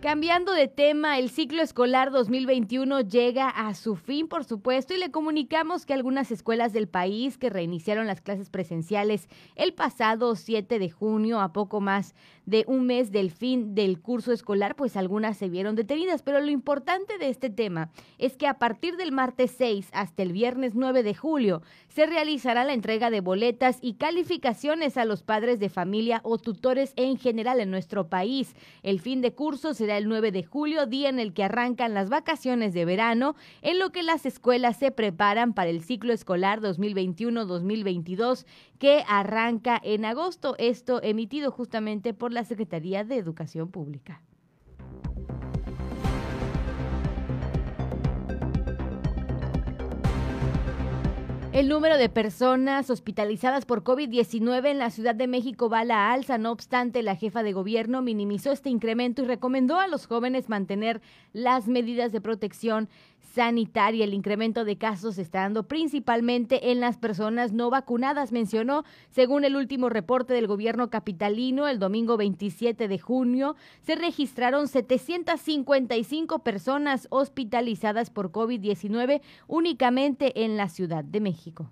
Cambiando de tema, el ciclo escolar 2021 llega a su fin, por supuesto, y le comunicamos que algunas escuelas del país que reiniciaron las clases presenciales el pasado 7 de junio, a poco más de un mes del fin del curso escolar, pues algunas se vieron detenidas. Pero lo importante de este tema es que a partir del martes 6 hasta el viernes 9 de julio se realizará la entrega de boletas y calificaciones a los padres de familia o tutores en general en nuestro país. El fin de curso el 9 de julio, día en el que arrancan las vacaciones de verano, en lo que las escuelas se preparan para el ciclo escolar 2021-2022 que arranca en agosto. Esto emitido justamente por la Secretaría de Educación Pública. El número de personas hospitalizadas por COVID-19 en la Ciudad de México va a la alza. No obstante, la jefa de gobierno minimizó este incremento y recomendó a los jóvenes mantener las medidas de protección sanitaria. El incremento de casos está dando principalmente en las personas no vacunadas, mencionó. Según el último reporte del gobierno capitalino, el domingo 27 de junio se registraron 755 personas hospitalizadas por COVID-19 únicamente en la Ciudad de México.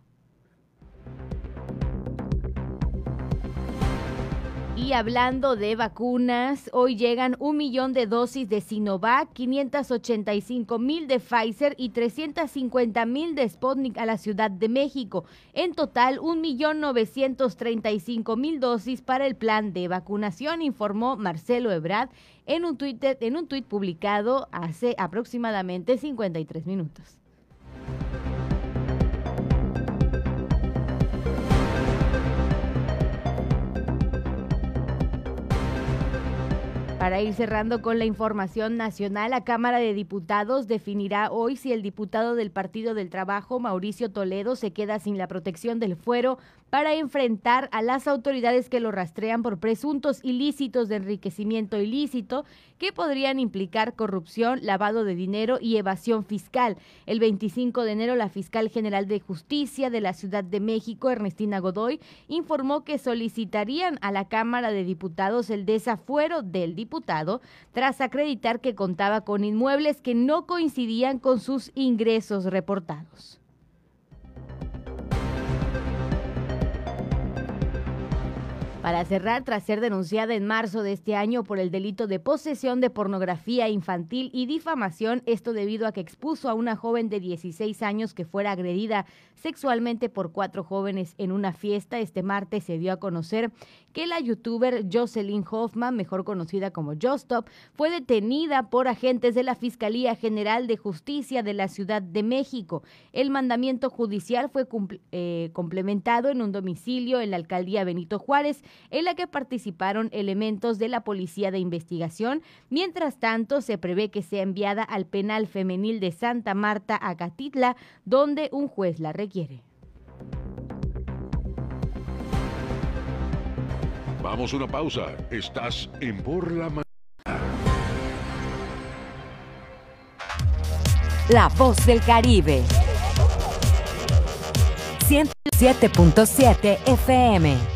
Y hablando de vacunas, hoy llegan un millón de dosis de Sinovac, 585 mil de Pfizer y 350 mil de Sputnik a la Ciudad de México. En total, un millón 935 mil dosis para el plan de vacunación, informó Marcelo Ebrard en un tuit, en un tuit publicado hace aproximadamente 53 minutos. Para ir cerrando con la información nacional, la Cámara de Diputados definirá hoy si el diputado del Partido del Trabajo, Mauricio Toledo, se queda sin la protección del fuero para enfrentar a las autoridades que lo rastrean por presuntos ilícitos de enriquecimiento ilícito que podrían implicar corrupción, lavado de dinero y evasión fiscal. El 25 de enero, la fiscal general de justicia de la Ciudad de México, Ernestina Godoy, informó que solicitarían a la Cámara de Diputados el desafuero del diputado tras acreditar que contaba con inmuebles que no coincidían con sus ingresos reportados. Para cerrar, tras ser denunciada en marzo de este año por el delito de posesión de pornografía infantil y difamación, esto debido a que expuso a una joven de 16 años que fuera agredida sexualmente por cuatro jóvenes en una fiesta, este martes se dio a conocer que la youtuber Jocelyn Hoffman, mejor conocida como Jostop, fue detenida por agentes de la Fiscalía General de Justicia de la Ciudad de México. El mandamiento judicial fue eh, complementado en un domicilio en la alcaldía Benito Juárez en la que participaron elementos de la Policía de Investigación. Mientras tanto, se prevé que sea enviada al penal femenil de Santa Marta, Acatitla, donde un juez la requiere. Vamos a una pausa. Estás en Por la Mañana. La voz del Caribe. 107.7 FM.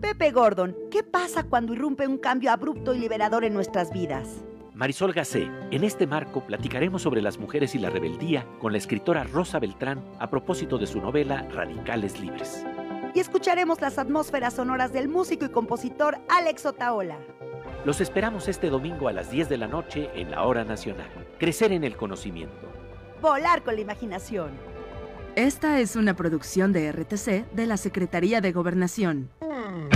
Pepe Gordon, ¿qué pasa cuando irrumpe un cambio abrupto y liberador en nuestras vidas? Marisol Gacé, en este marco platicaremos sobre las mujeres y la rebeldía con la escritora Rosa Beltrán a propósito de su novela Radicales Libres. Y escucharemos las atmósferas sonoras del músico y compositor Alex Otaola. Los esperamos este domingo a las 10 de la noche en la Hora Nacional. Crecer en el conocimiento. Volar con la imaginación. Esta es una producción de RTC de la Secretaría de Gobernación. Mm.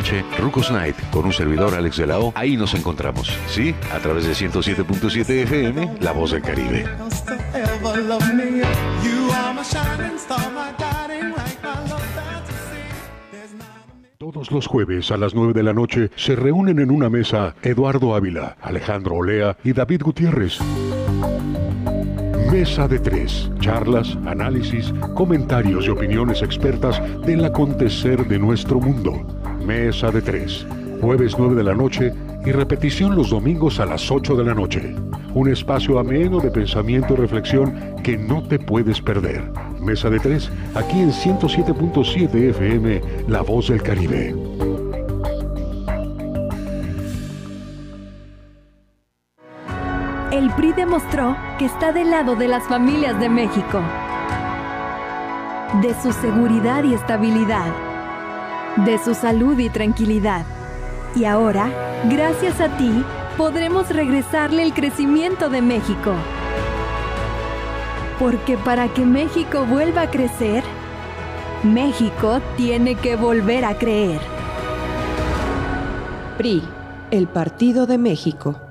Rucos Night, con un servidor Alex de la O. Ahí nos encontramos, ¿sí? A través de 107.7 FM, La Voz del Caribe. Todos los jueves a las 9 de la noche se reúnen en una mesa Eduardo Ávila, Alejandro Olea y David Gutiérrez. Mesa de tres. Charlas, análisis, comentarios y opiniones expertas del acontecer de nuestro mundo. Mesa de tres. Jueves 9 de la noche y repetición los domingos a las 8 de la noche. Un espacio ameno de pensamiento y reflexión que no te puedes perder. Mesa de tres, aquí en 107.7 FM, La Voz del Caribe. El PRI demostró que está del lado de las familias de México, de su seguridad y estabilidad, de su salud y tranquilidad. Y ahora, gracias a ti, podremos regresarle el crecimiento de México. Porque para que México vuelva a crecer, México tiene que volver a creer. PRI, el Partido de México.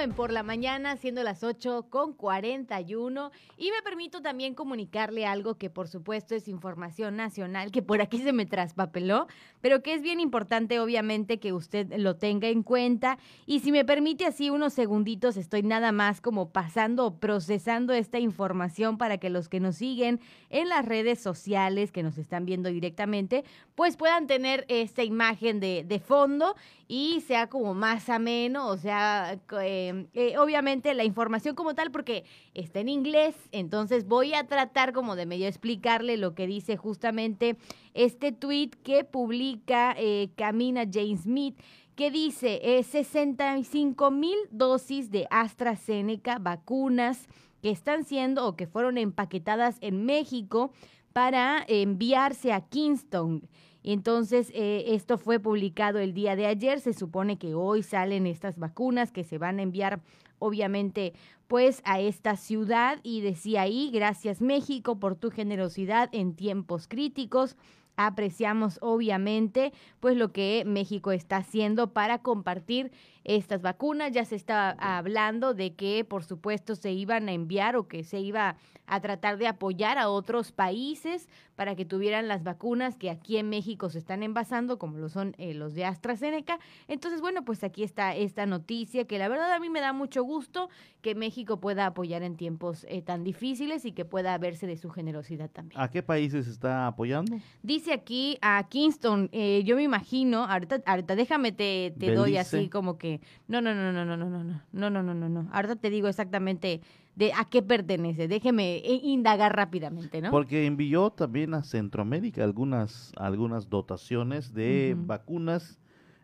Por la Mañana, siendo las 8 con 41. Y me permito también comunicarle algo que, por supuesto, es información nacional, que por aquí se me traspapeló, pero que es bien importante, obviamente, que usted lo tenga en cuenta. Y si me permite así unos segunditos, estoy nada más como pasando o procesando esta información para que los que nos siguen en las redes sociales, que nos están viendo directamente, pues puedan tener esta imagen de fondo y sea como más ameno, o sea, eh, eh, obviamente la información como tal, porque está en inglés, entonces voy a tratar como de medio explicarle lo que dice justamente este tweet que publica eh, Camina Jane Smith que dice eh, 65 mil dosis de AstraZeneca vacunas que están siendo o que fueron empaquetadas en México para enviarse a Kingston. Entonces, eh, esto fue publicado el día de ayer. Se supone que hoy salen estas vacunas que se van a enviar, obviamente, pues a esta ciudad. Y decía ahí, gracias México por tu generosidad en tiempos críticos. Apreciamos obviamente pues lo que México está haciendo para compartir estas vacunas. Ya se está hablando de que por supuesto se iban a enviar o que se iba a tratar de apoyar a otros países para que tuvieran las vacunas que aquí en México se están envasando, como lo son eh, los de AstraZeneca. Entonces, bueno, pues aquí está esta noticia que la verdad a mí me da mucho gusto que México pueda apoyar en tiempos eh, tan difíciles y que pueda verse de su generosidad también. ¿A qué países está apoyando? Dice aquí a Kingston, eh, yo me imagino, ahorita, ahorita déjame te, te doy así como que, no, no, no, no, no, no, no, no, no, no, no, no, no, ahorita te digo exactamente de a qué pertenece, déjeme eh, indagar rápidamente, ¿no? Porque envió también a Centroamérica algunas, algunas dotaciones de vacunas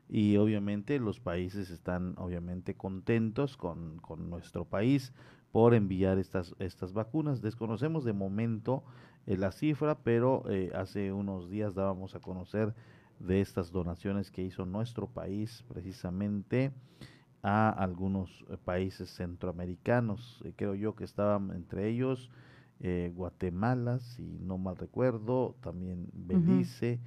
y obviamente los países están obviamente contentos con, con nuestro país por enviar estas, estas vacunas. Desconocemos de momento eh, la cifra, pero eh, hace unos días dábamos a conocer de estas donaciones que hizo nuestro país precisamente a algunos eh, países centroamericanos. Eh, creo yo que estaban entre ellos eh, Guatemala, si no mal recuerdo, también Belice,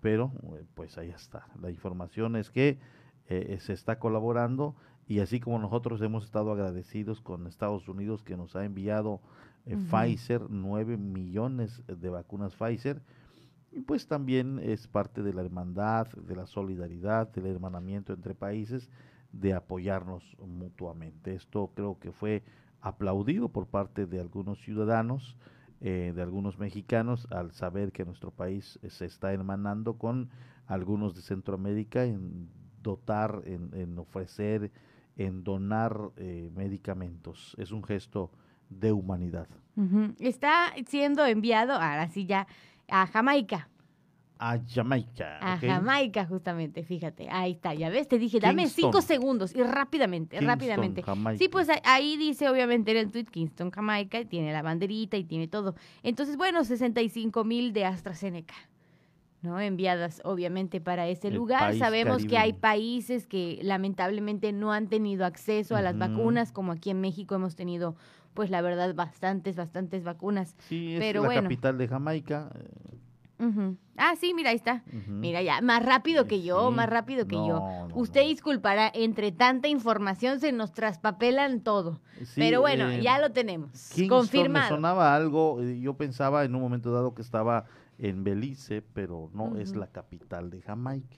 pero pues ahí está. La información es que se está colaborando y así como nosotros hemos estado agradecidos con Estados Unidos que nos ha enviado Pfizer, 9 millones de vacunas Pfizer, pues también es parte de la hermandad, de la solidaridad, del hermanamiento entre países, de apoyarnos mutuamente. Esto creo que fue aplaudido por parte de algunos ciudadanos, eh, de algunos mexicanos, al saber que nuestro país se está hermanando con algunos de Centroamérica en dotar, en, ofrecer, en donar eh, medicamentos. Es un gesto de humanidad. Está siendo enviado, ahora sí ya, a Jamaica. A Jamaica. A Jamaica, justamente, fíjate. Ahí está, ya ves, te dije, dame cinco segundos y rápidamente, rápidamente. Sí, pues ahí dice, obviamente, en el tweet Kingston, Jamaica, y tiene la banderita y tiene todo. Entonces, bueno, 65 mil de AstraZeneca. ¿no? enviadas obviamente para ese lugar. Sabemos que hay países que lamentablemente no han tenido acceso a las vacunas, como aquí en México hemos tenido pues la verdad, bastantes, bastantes vacunas. Sí, es la capital de Jamaica. Ah, sí, mira, ahí está. Mira, ya, más rápido que yo, más rápido que yo. Usted disculpará, entre tanta información se nos traspapelan todo. Pero bueno, eh, ya lo tenemos. confirmado. Me sonaba algo, eh, yo pensaba en un momento dado que estaba en Belice, pero no es la capital de Jamaica.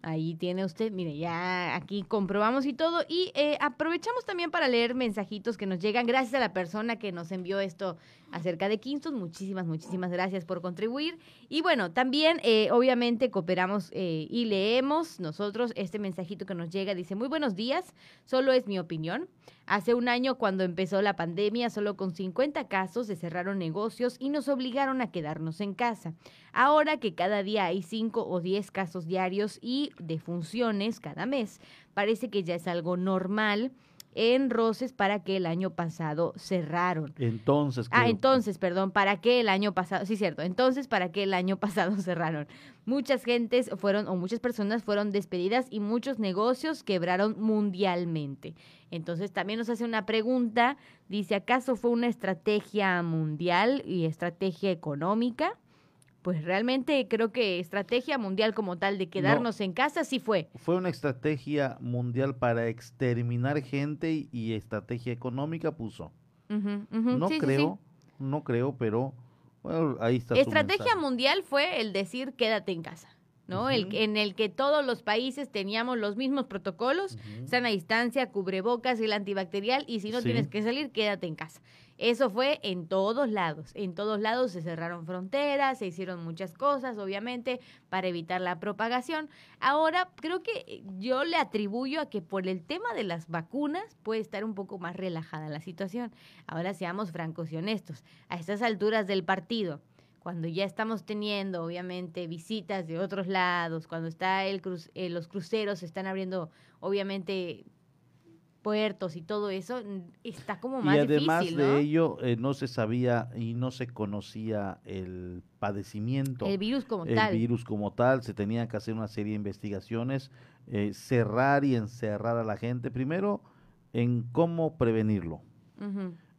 Ahí tiene usted, mire, ya aquí comprobamos y todo. Y eh, aprovechamos también para leer mensajitos que nos llegan. Gracias a la persona que nos envió esto acerca de Kingston. Muchísimas, muchísimas gracias por contribuir. Y bueno, también eh, obviamente cooperamos eh, y leemos nosotros este mensajito que nos llega. Dice, muy buenos días, solo es mi opinión. Hace un año cuando empezó la pandemia, solo con 50 casos se cerraron negocios y nos obligaron a quedarnos en casa. Ahora que cada día hay 5 o 10 casos diarios y defunciones cada mes, parece que ya es algo normal en Roses para que el año pasado cerraron. Entonces. Ah, entonces, perdón, para que el año pasado, sí, cierto, entonces para que el año (laughs) pasado cerraron. Muchas gentes fueron, o muchas personas fueron despedidas y muchos negocios quebraron mundialmente. Entonces también nos hace una pregunta, dice, ¿acaso fue una estrategia mundial y estrategia económica? Pues realmente creo que estrategia mundial como tal de quedarnos en casa sí fue. Fue una estrategia mundial para exterminar gente y, estrategia económica puso. no creo, no creo, pero bueno, ahí está. Estrategia mundial fue el decir quédate en casa. ¿no? el, en el que todos los países teníamos los mismos protocolos, sana distancia, cubrebocas, el antibacterial, y si no tienes que salir, quédate en casa. Eso fue en todos lados. En todos lados se cerraron fronteras, se hicieron muchas cosas, obviamente, para evitar la propagación. Ahora, creo que yo le atribuyo a que por el tema de las vacunas puede estar un poco más relajada la situación. Ahora seamos francos y honestos. A estas alturas del partido, cuando ya estamos teniendo, obviamente, visitas de otros lados, cuando está el eh, los cruceros están abriendo, obviamente, puertos y todo eso, está como más difícil. Y además de ello, eh, no se sabía y no se conocía el padecimiento. El virus como tal. El virus como tal, se tenía que hacer una serie de investigaciones, eh, cerrar y encerrar a la gente, primero en cómo prevenirlo.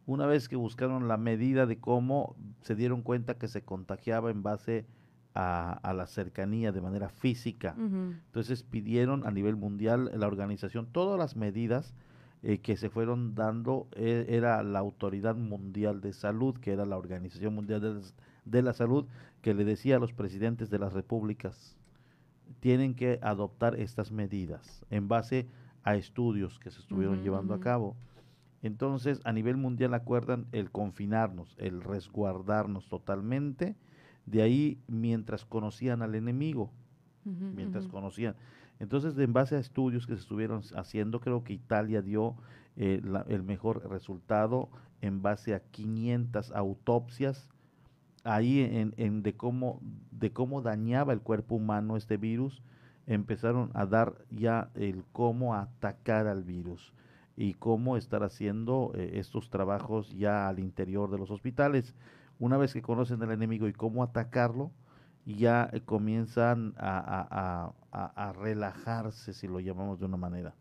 Una vez que buscaron la medida de cómo, se dieron cuenta que se contagiaba en base a, la cercanía de manera física. Entonces pidieron a nivel mundial la organización todas las medidas eh, que se fueron dando eh, era la Autoridad Mundial de Salud, que era la Organización Mundial de, la Salud, que le decía a los presidentes de las repúblicas, tienen que adoptar estas medidas en base a estudios que se estuvieron llevando a cabo. Entonces, a nivel mundial acuerdan el confinarnos, el resguardarnos totalmente, de ahí mientras conocían al enemigo, mientras conocían. Entonces, en base a estudios que se estuvieron haciendo, creo que Italia dio eh, el mejor resultado en base a 500 autopsias ahí en, de cómo de cómo dañaba el cuerpo humano este virus empezaron a dar ya el cómo atacar al virus y cómo estar haciendo eh, estos trabajos ya al interior de los hospitales. Una vez que conocen al enemigo y cómo atacarlo ya eh, comienzan a, a, relajarse, si lo llamamos de una manera.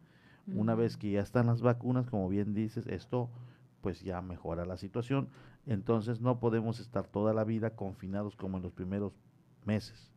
Una vez que ya están las vacunas, como bien dices, esto pues ya mejora la situación. Entonces no podemos estar toda la vida confinados como en los primeros meses.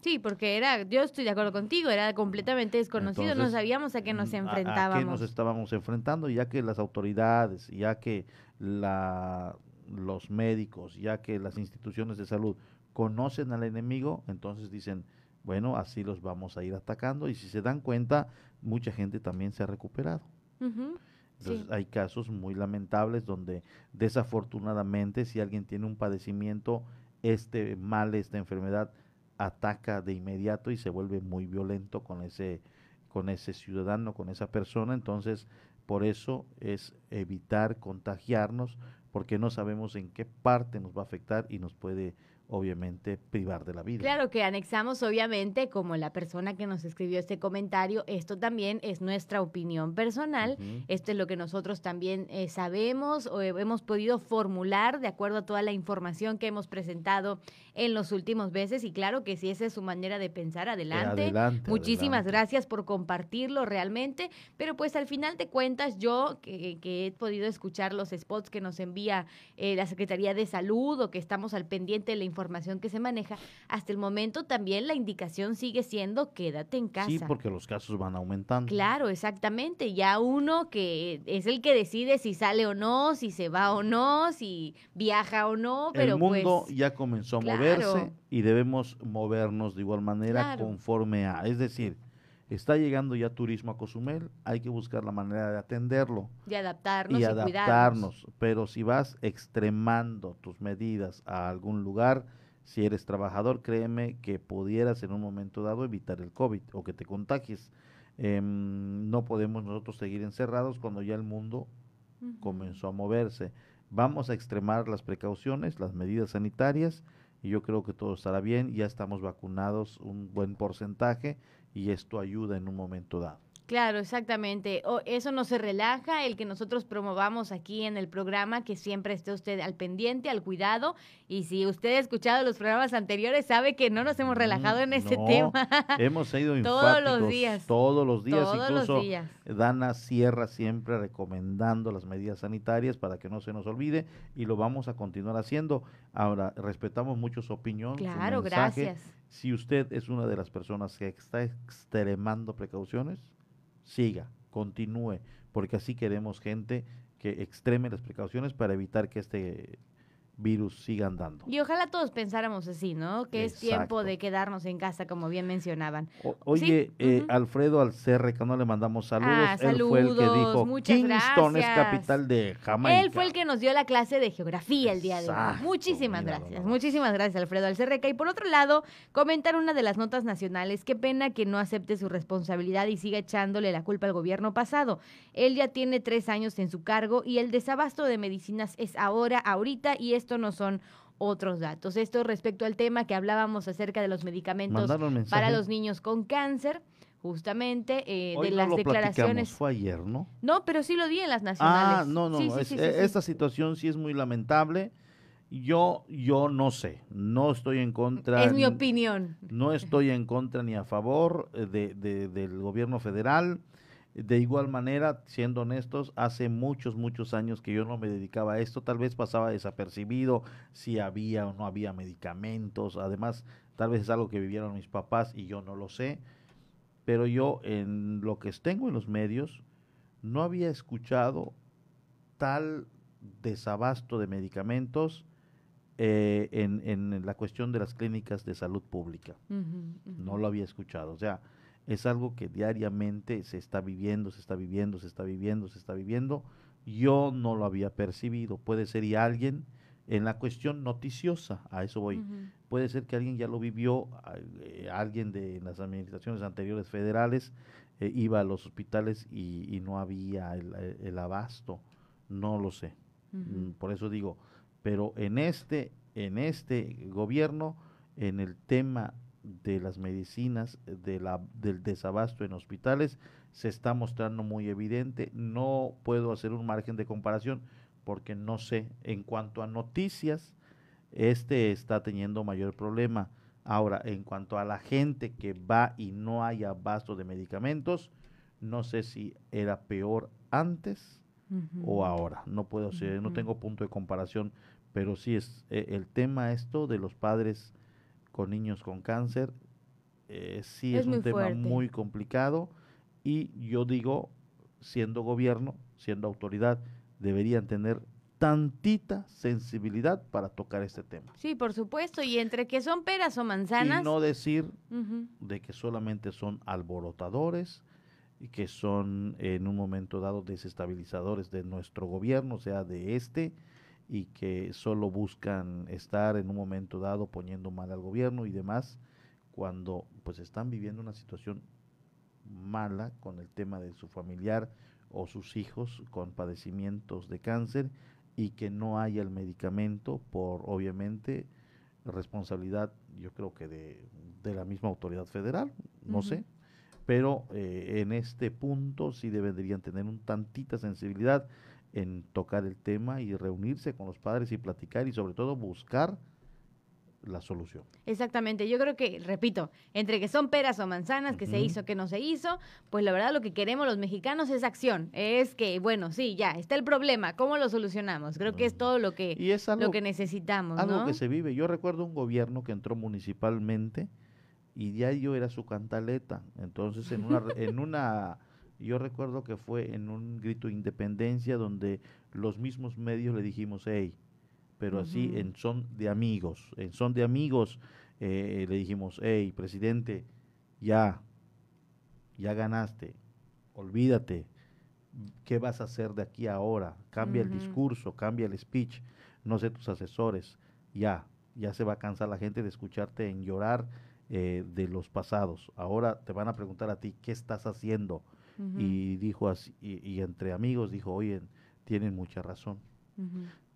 Sí, porque era, yo estoy de acuerdo contigo, era completamente desconocido, no sabíamos a qué nos ¿A- ¿A, qué enfrentábamos. nos estábamos enfrentando? Ya que las autoridades, ya que la, los médicos, ya que las instituciones de salud conocen al enemigo, entonces dicen, bueno, así los vamos a ir atacando y si se dan cuenta, mucha gente también se ha recuperado. Entonces sí. hay casos muy lamentables donde desafortunadamente si alguien tiene un padecimiento, este mal, esta enfermedad ataca de inmediato y se vuelve muy violento con ese con ese ciudadano, con esa persona, entonces por eso es evitar contagiarnos porque no sabemos en qué parte nos va a afectar y nos puede obviamente privar de la vida. Claro que anexamos, obviamente, como la persona que nos escribió este comentario, esto también es nuestra opinión personal, esto es lo que nosotros también eh, sabemos o hemos podido formular de acuerdo a toda la información que hemos presentado en los últimos meses y claro que si esa es su manera de pensar, adelante. adelante, Muchísimas adelante. gracias por compartirlo realmente, pero pues al final de cuentas yo que, que he podido escuchar los spots que nos envía eh, la Secretaría de Salud o que estamos al pendiente de la información que se maneja, hasta el momento también la indicación sigue siendo quédate en casa. Sí, porque los casos van aumentando. Claro, exactamente. Ya uno que es el que decide si sale o no, si se va o no, si viaja o no, pero el mundo pues ya comenzó a claro. Moverse y debemos movernos de igual manera Claro. conforme a, es decir, está llegando ya turismo a Cozumel, hay que buscar la manera de atenderlo de adaptarnos y y, cuidarnos. adaptarnos, pero si vas extremando tus medidas a algún lugar, si eres trabajador, créeme que pudieras en un momento dado evitar el COVID o que te contagies. Em, no podemos nosotros seguir encerrados cuando ya el mundo comenzó a moverse. Vamos a extremar las precauciones, las medidas sanitarias y yo creo que todo estará bien. Ya estamos vacunados un buen porcentaje y esto ayuda en un momento dado. Claro, exactamente. O eso no se relaja, el que nosotros promovamos aquí en el programa, que siempre esté usted al pendiente, al cuidado. Y si usted ha escuchado los programas anteriores, sabe que no nos hemos relajado en ese No, tema. Hemos sido (laughs) Todos los días. Todos los días. Todos los Incluso días. Dana Sierra siempre recomendando las medidas sanitarias para que no se nos olvide y lo vamos a continuar haciendo. Ahora, respetamos mucho su opinión. su Claro, mensaje. gracias. Si usted es una de las personas que está extremando precauciones, siga, continúe, porque así queremos gente que extreme las precauciones para evitar que este virus siga andando. Y ojalá todos pensáramos así, ¿no? Que es tiempo de quedarnos en casa, como bien mencionaban. O- Oye, Sí, eh. Alfredo Alcerreca, no le mandamos saludos. Ah, Él fue el que dijo, muchas Kingston es gracias. capital de Jamaica. Él fue el que nos dio la clase de geografía el día de hoy. Muchísimas gracias, muchísimas gracias Alfredo Alcerreca. Y por otro lado, comentar una de las notas nacionales. Qué pena que no acepte su responsabilidad y siga echándole la culpa al gobierno pasado. Él ya tiene tres años en su cargo y el desabasto de medicinas es ahora, ahorita, y esto no son otros datos. Esto respecto al tema que hablábamos acerca de los medicamentos para los niños con cáncer, justamente eh, Hoy de no las lo declaraciones. fue ayer, ¿no? No, pero sí lo di en las nacionales. Ah, no, no, Sí, no, sí, es- sí, sí, eh, esta situación sí es muy lamentable. Yo, yo no sé, no estoy en contra. Es mi opinión. No estoy en contra ni a favor eh, de, de- del gobierno federal. De igual manera, siendo honestos, hace muchos, muchos años que yo no me dedicaba a esto. Tal vez pasaba desapercibido si había o no había medicamentos. Además, tal vez es algo que vivieron mis papás y yo no lo sé. Pero yo, en lo que tengo en los medios, no había escuchado tal desabasto de medicamentos eh, en, en la cuestión de las clínicas de salud pública. No lo había escuchado. O sea, es algo que diariamente se está viviendo, se está viviendo, se está viviendo, se está viviendo. Yo no lo había percibido. Puede ser y alguien en la cuestión noticiosa, a eso voy. Puede ser que alguien ya lo vivió, eh, alguien de las administraciones anteriores federales eh, iba a los hospitales y, y no había el, el abasto. No lo sé. Mm, Por eso digo, pero en este, en este gobierno, en el tema de las medicinas, de la, del desabasto en hospitales, se está mostrando muy evidente. No puedo hacer un margen de comparación porque no sé. En cuanto a noticias, este está teniendo mayor problema. Ahora, en cuanto a la gente que va y no hay abasto de medicamentos, No sé si era peor antes o ahora. No puedo ser, no tengo punto de comparación, pero sí es eh, el tema esto de los padres con niños con cáncer, eh, sí es, un tema muy complicado y yo digo, siendo gobierno, siendo autoridad, deberían tener tantita sensibilidad para tocar este tema. Sí, por supuesto, y entre que son peras o manzanas. Y no decir de que solamente son alborotadores y que son en un momento dado desestabilizadores de nuestro gobierno, o sea, de este, y que solo buscan estar en un momento dado poniendo mal al gobierno y demás, cuando pues están viviendo una situación mala con el tema de su familiar o sus hijos con padecimientos de cáncer y que no haya el medicamento por obviamente responsabilidad yo creo que de, de la misma autoridad federal, no sé, pero eh, en este punto sí deberían tener un tantita sensibilidad en tocar el tema y reunirse con los padres y platicar y sobre todo buscar la solución. Exactamente, yo creo que, repito, entre que son peras o manzanas, que se hizo, que no se hizo, pues la verdad lo que queremos los mexicanos es acción, es que, bueno, sí, ya, está el problema, ¿cómo lo solucionamos? Creo que es todo lo que, lo que necesitamos. Algo que se vive, yo recuerdo un gobierno que entró municipalmente y ya yo era su cantaleta, entonces en una... en una yo recuerdo que fue en un grito de independencia donde los mismos medios le dijimos, hey, pero así en son de amigos. En son de amigos eh, le dijimos, hey, presidente, ya, ya ganaste, olvídate, ¿qué vas a hacer de aquí a ahora? Cambia el discurso, cambia el speech, no sé tus asesores, ya, ya se va a cansar la gente de escucharte en llorar eh, de los pasados. Ahora te van a preguntar a ti, ¿qué estás haciendo? Y dijo así, y, entre amigos dijo, oye, tienen mucha razón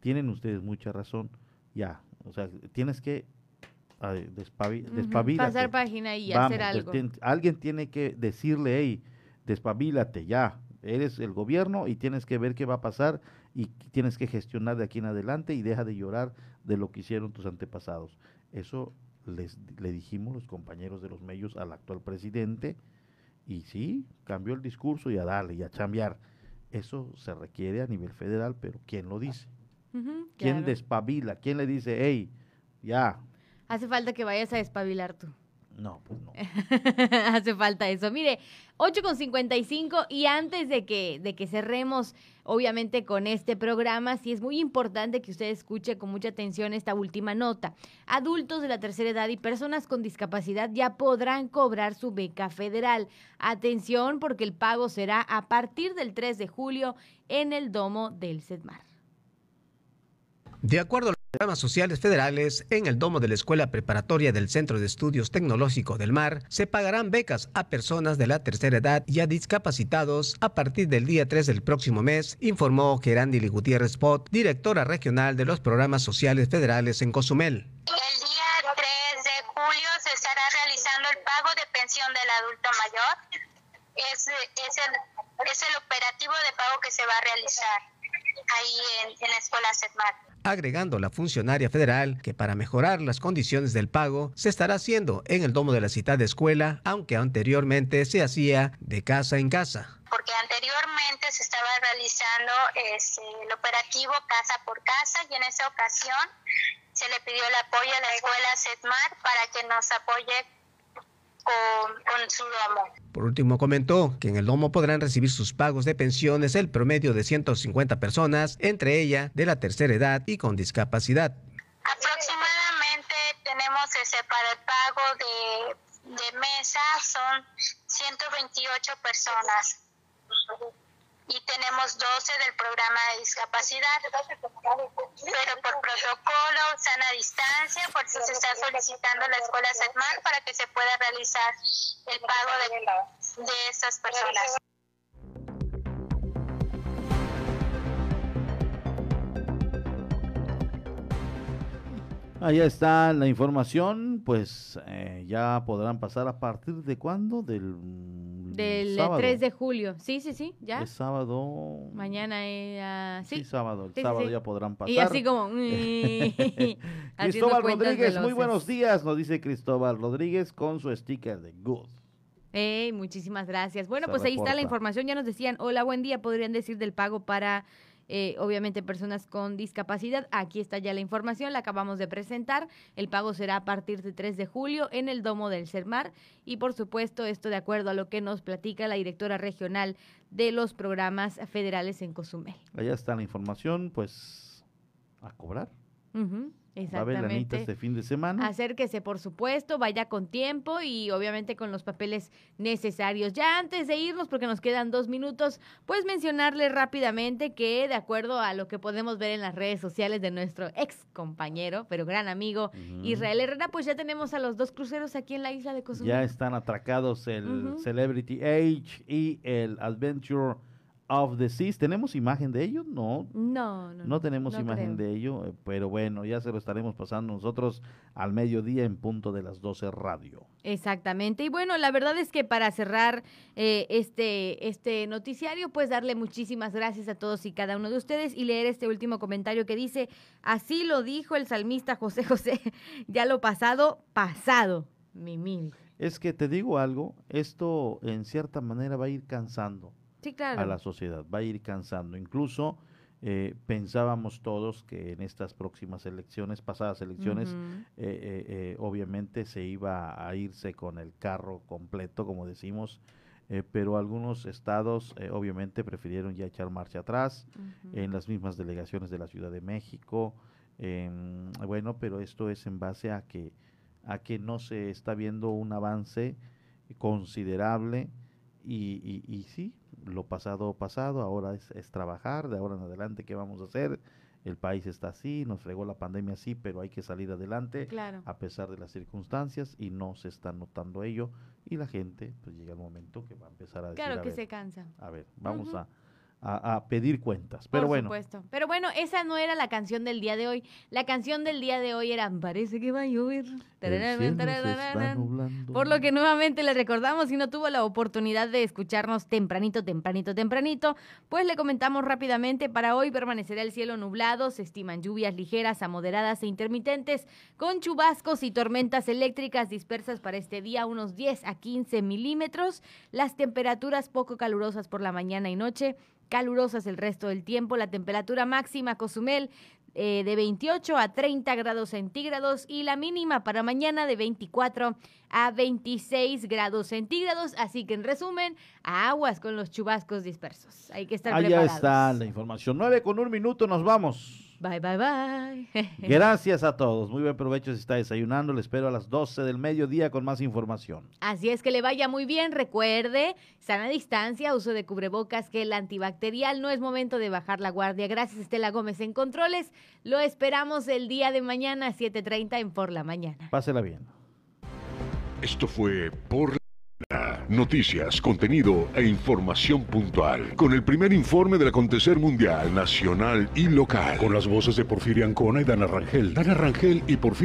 tienen ustedes mucha razón, ya, o sea, tienes que despabilarte. Pasar página y hacer algo. alguien tiene que decirle, hey, despabilate ya, eres el gobierno y tienes que ver qué va a pasar y tienes que gestionar de aquí en adelante y deja de llorar de lo que hicieron tus antepasados. Eso les, le dijimos los compañeros de los medios al actual presidente y sí, cambió el discurso y a darle y a cambiar. Eso se requiere a nivel federal, pero ¿quién lo dice? ¿Quién despabila? ¿Quién le dice, hey, ya? Hace falta que vayas a despabilar tú. No, pues no. (laughs) Hace falta eso. Mire, 8 con 55 y antes de que, de que cerremos, obviamente, con este programa, sí es muy importante que usted escuche con mucha atención esta última nota. Adultos de la tercera edad y personas con discapacidad ya podrán cobrar su beca federal. Atención porque el pago será a partir del 3 de julio en el domo del CEDMAR. De acuerdo programas sociales federales, en el domo de la Escuela Preparatoria del Centro de Estudios Tecnológicos del Mar, se pagarán becas a personas de la tercera edad y a discapacitados a partir del día 3 del próximo mes, informó Gerandili Gutiérrez Pot, directora regional de los programas sociales federales en Cozumel. El día 3 de julio se estará realizando el pago de pensión del adulto mayor. Es, es, el, es el operativo de pago que se va a realizar ahí en, en la escuela agregando la funcionaria federal que para mejorar las condiciones del pago se estará haciendo en el domo de la citada escuela, aunque anteriormente se hacía de casa en casa. Porque anteriormente se estaba realizando este, el operativo casa por casa y en esa ocasión se le pidió el apoyo a la escuela CETMAR para que nos apoye con, su domo. Por último, comentó que en el domo podrán recibir sus pagos de pensiones el promedio de 150 personas, entre ellas de la tercera edad y con discapacidad. Aproximadamente tenemos ese para el pago de, de mesa son 128 personas y tenemos 12 del programa de discapacidad, pero por protocolo, sana distancia, por si se está solicitando la escuela SETMAR para que se pueda realizar el pago de, de esas personas. Ahí está la información, pues eh, ya podrán pasar a partir de cuándo, del del 3 de julio. Sí, sí, sí, ya. Es sábado. Mañana es... sí. sábado. El sábado ya podrán pasar. Y así como... (laughs) Cristóbal Rodríguez, muy buenos días, nos dice Cristóbal Rodríguez con su sticker de Good. Hey, muchísimas gracias. Bueno, Se pues ahí está la información. Ya nos decían, hola, buen día. Podrían decir del pago para, eh, obviamente, personas con discapacidad. Aquí está ya la información, la acabamos de presentar. El pago será a partir de 3 de julio en el Domo del Cermar. Y, por supuesto, esto de acuerdo a lo que nos platica la directora regional de los programas federales en Cozumel. Allá está la información, pues a cobrar. Va a haber lanita este fin de semana. Acérquese, por supuesto, vaya con tiempo y obviamente con los papeles necesarios. Ya antes de irnos, porque nos quedan dos minutos, pues mencionarle rápidamente que de acuerdo a lo que podemos ver en las redes sociales de nuestro ex compañero, pero gran amigo Israel Herrera, pues ya tenemos a los dos cruceros aquí en la isla de Cozumel. Ya están atracados el. Celebrity Age y el Adventure of the Seas. ¿Tenemos imagen de ello? No. No, no. No tenemos no imagen creo. de ello, eh, pero bueno, ya se lo estaremos pasando nosotros al mediodía en punto de las 12 radio. Exactamente. Y bueno, la verdad es que para cerrar eh, este, este noticiario, pues darle muchísimas gracias a todos y cada uno de ustedes y leer este último comentario que dice, así lo dijo el salmista José (laughs) José, ya lo pasado, pasado, mi mil. Es que te digo algo, esto en cierta manera va a ir cansando Sí, claro. a la sociedad, va a ir cansando. Incluso eh, pensábamos todos que en estas próximas elecciones, pasadas elecciones, eh, eh, eh, obviamente se iba a irse con el carro completo, como decimos, pero algunos estados obviamente prefirieron ya echar marcha atrás, en las mismas delegaciones de la Ciudad de México. em, bueno, pero esto es en base a que, a que no se está viendo un avance considerable y, y, y sí, lo pasado pasado, ahora es, es trabajar, de ahora en adelante, ¿qué vamos a hacer? El país está así, nos fregó la pandemia sí, pero hay que salir adelante Claro. a pesar de las circunstancias y no se está notando ello y la gente pues llega el momento que va a empezar a decir, Claro a que ver, se cansa. a ver, vamos a, a, a pedir cuentas. Pero Por bueno, supuesto. Pero bueno, esa no era la canción del día de hoy. La canción del día de hoy era Parece que va a llover. Por lo que nuevamente le recordamos, si no tuvo la oportunidad de escucharnos tempranito, tempranito, tempranito, pues le comentamos rápidamente, para hoy permanecerá el cielo nublado, se estiman lluvias ligeras a moderadas e intermitentes, con chubascos y tormentas eléctricas dispersas para este día, unos 10 a 15 milímetros, las temperaturas poco calurosas por la mañana y noche, calurosas el resto del tiempo, la temperatura máxima Cozumel eh, de 28 a 30 grados centígrados y la mínima para mañana de 24 a 26 grados centígrados. Así que en resumen, a aguas con los chubascos dispersos. Hay que estar allá preparados. está la información. 9 con un minuto, nos vamos. Bye, bye, bye. (laughs) Gracias a todos. Muy buen provecho si está desayunando. Le espero a las 12 del mediodía con más información. Así es que le vaya muy bien. Recuerde, sana distancia, uso de cubrebocas, gel antibacterial. No es momento de bajar la guardia. Gracias, Estela Gómez en Controles. Lo esperamos el día de mañana a 7.30 en Por la Mañana. Pásela bien. Esto fue Por Noticias, contenido e información puntual. Con el primer informe del acontecer mundial, nacional y local. Con las voces de Porfirio Ancona y Dana Rangel. Dana Rangel y Porfirio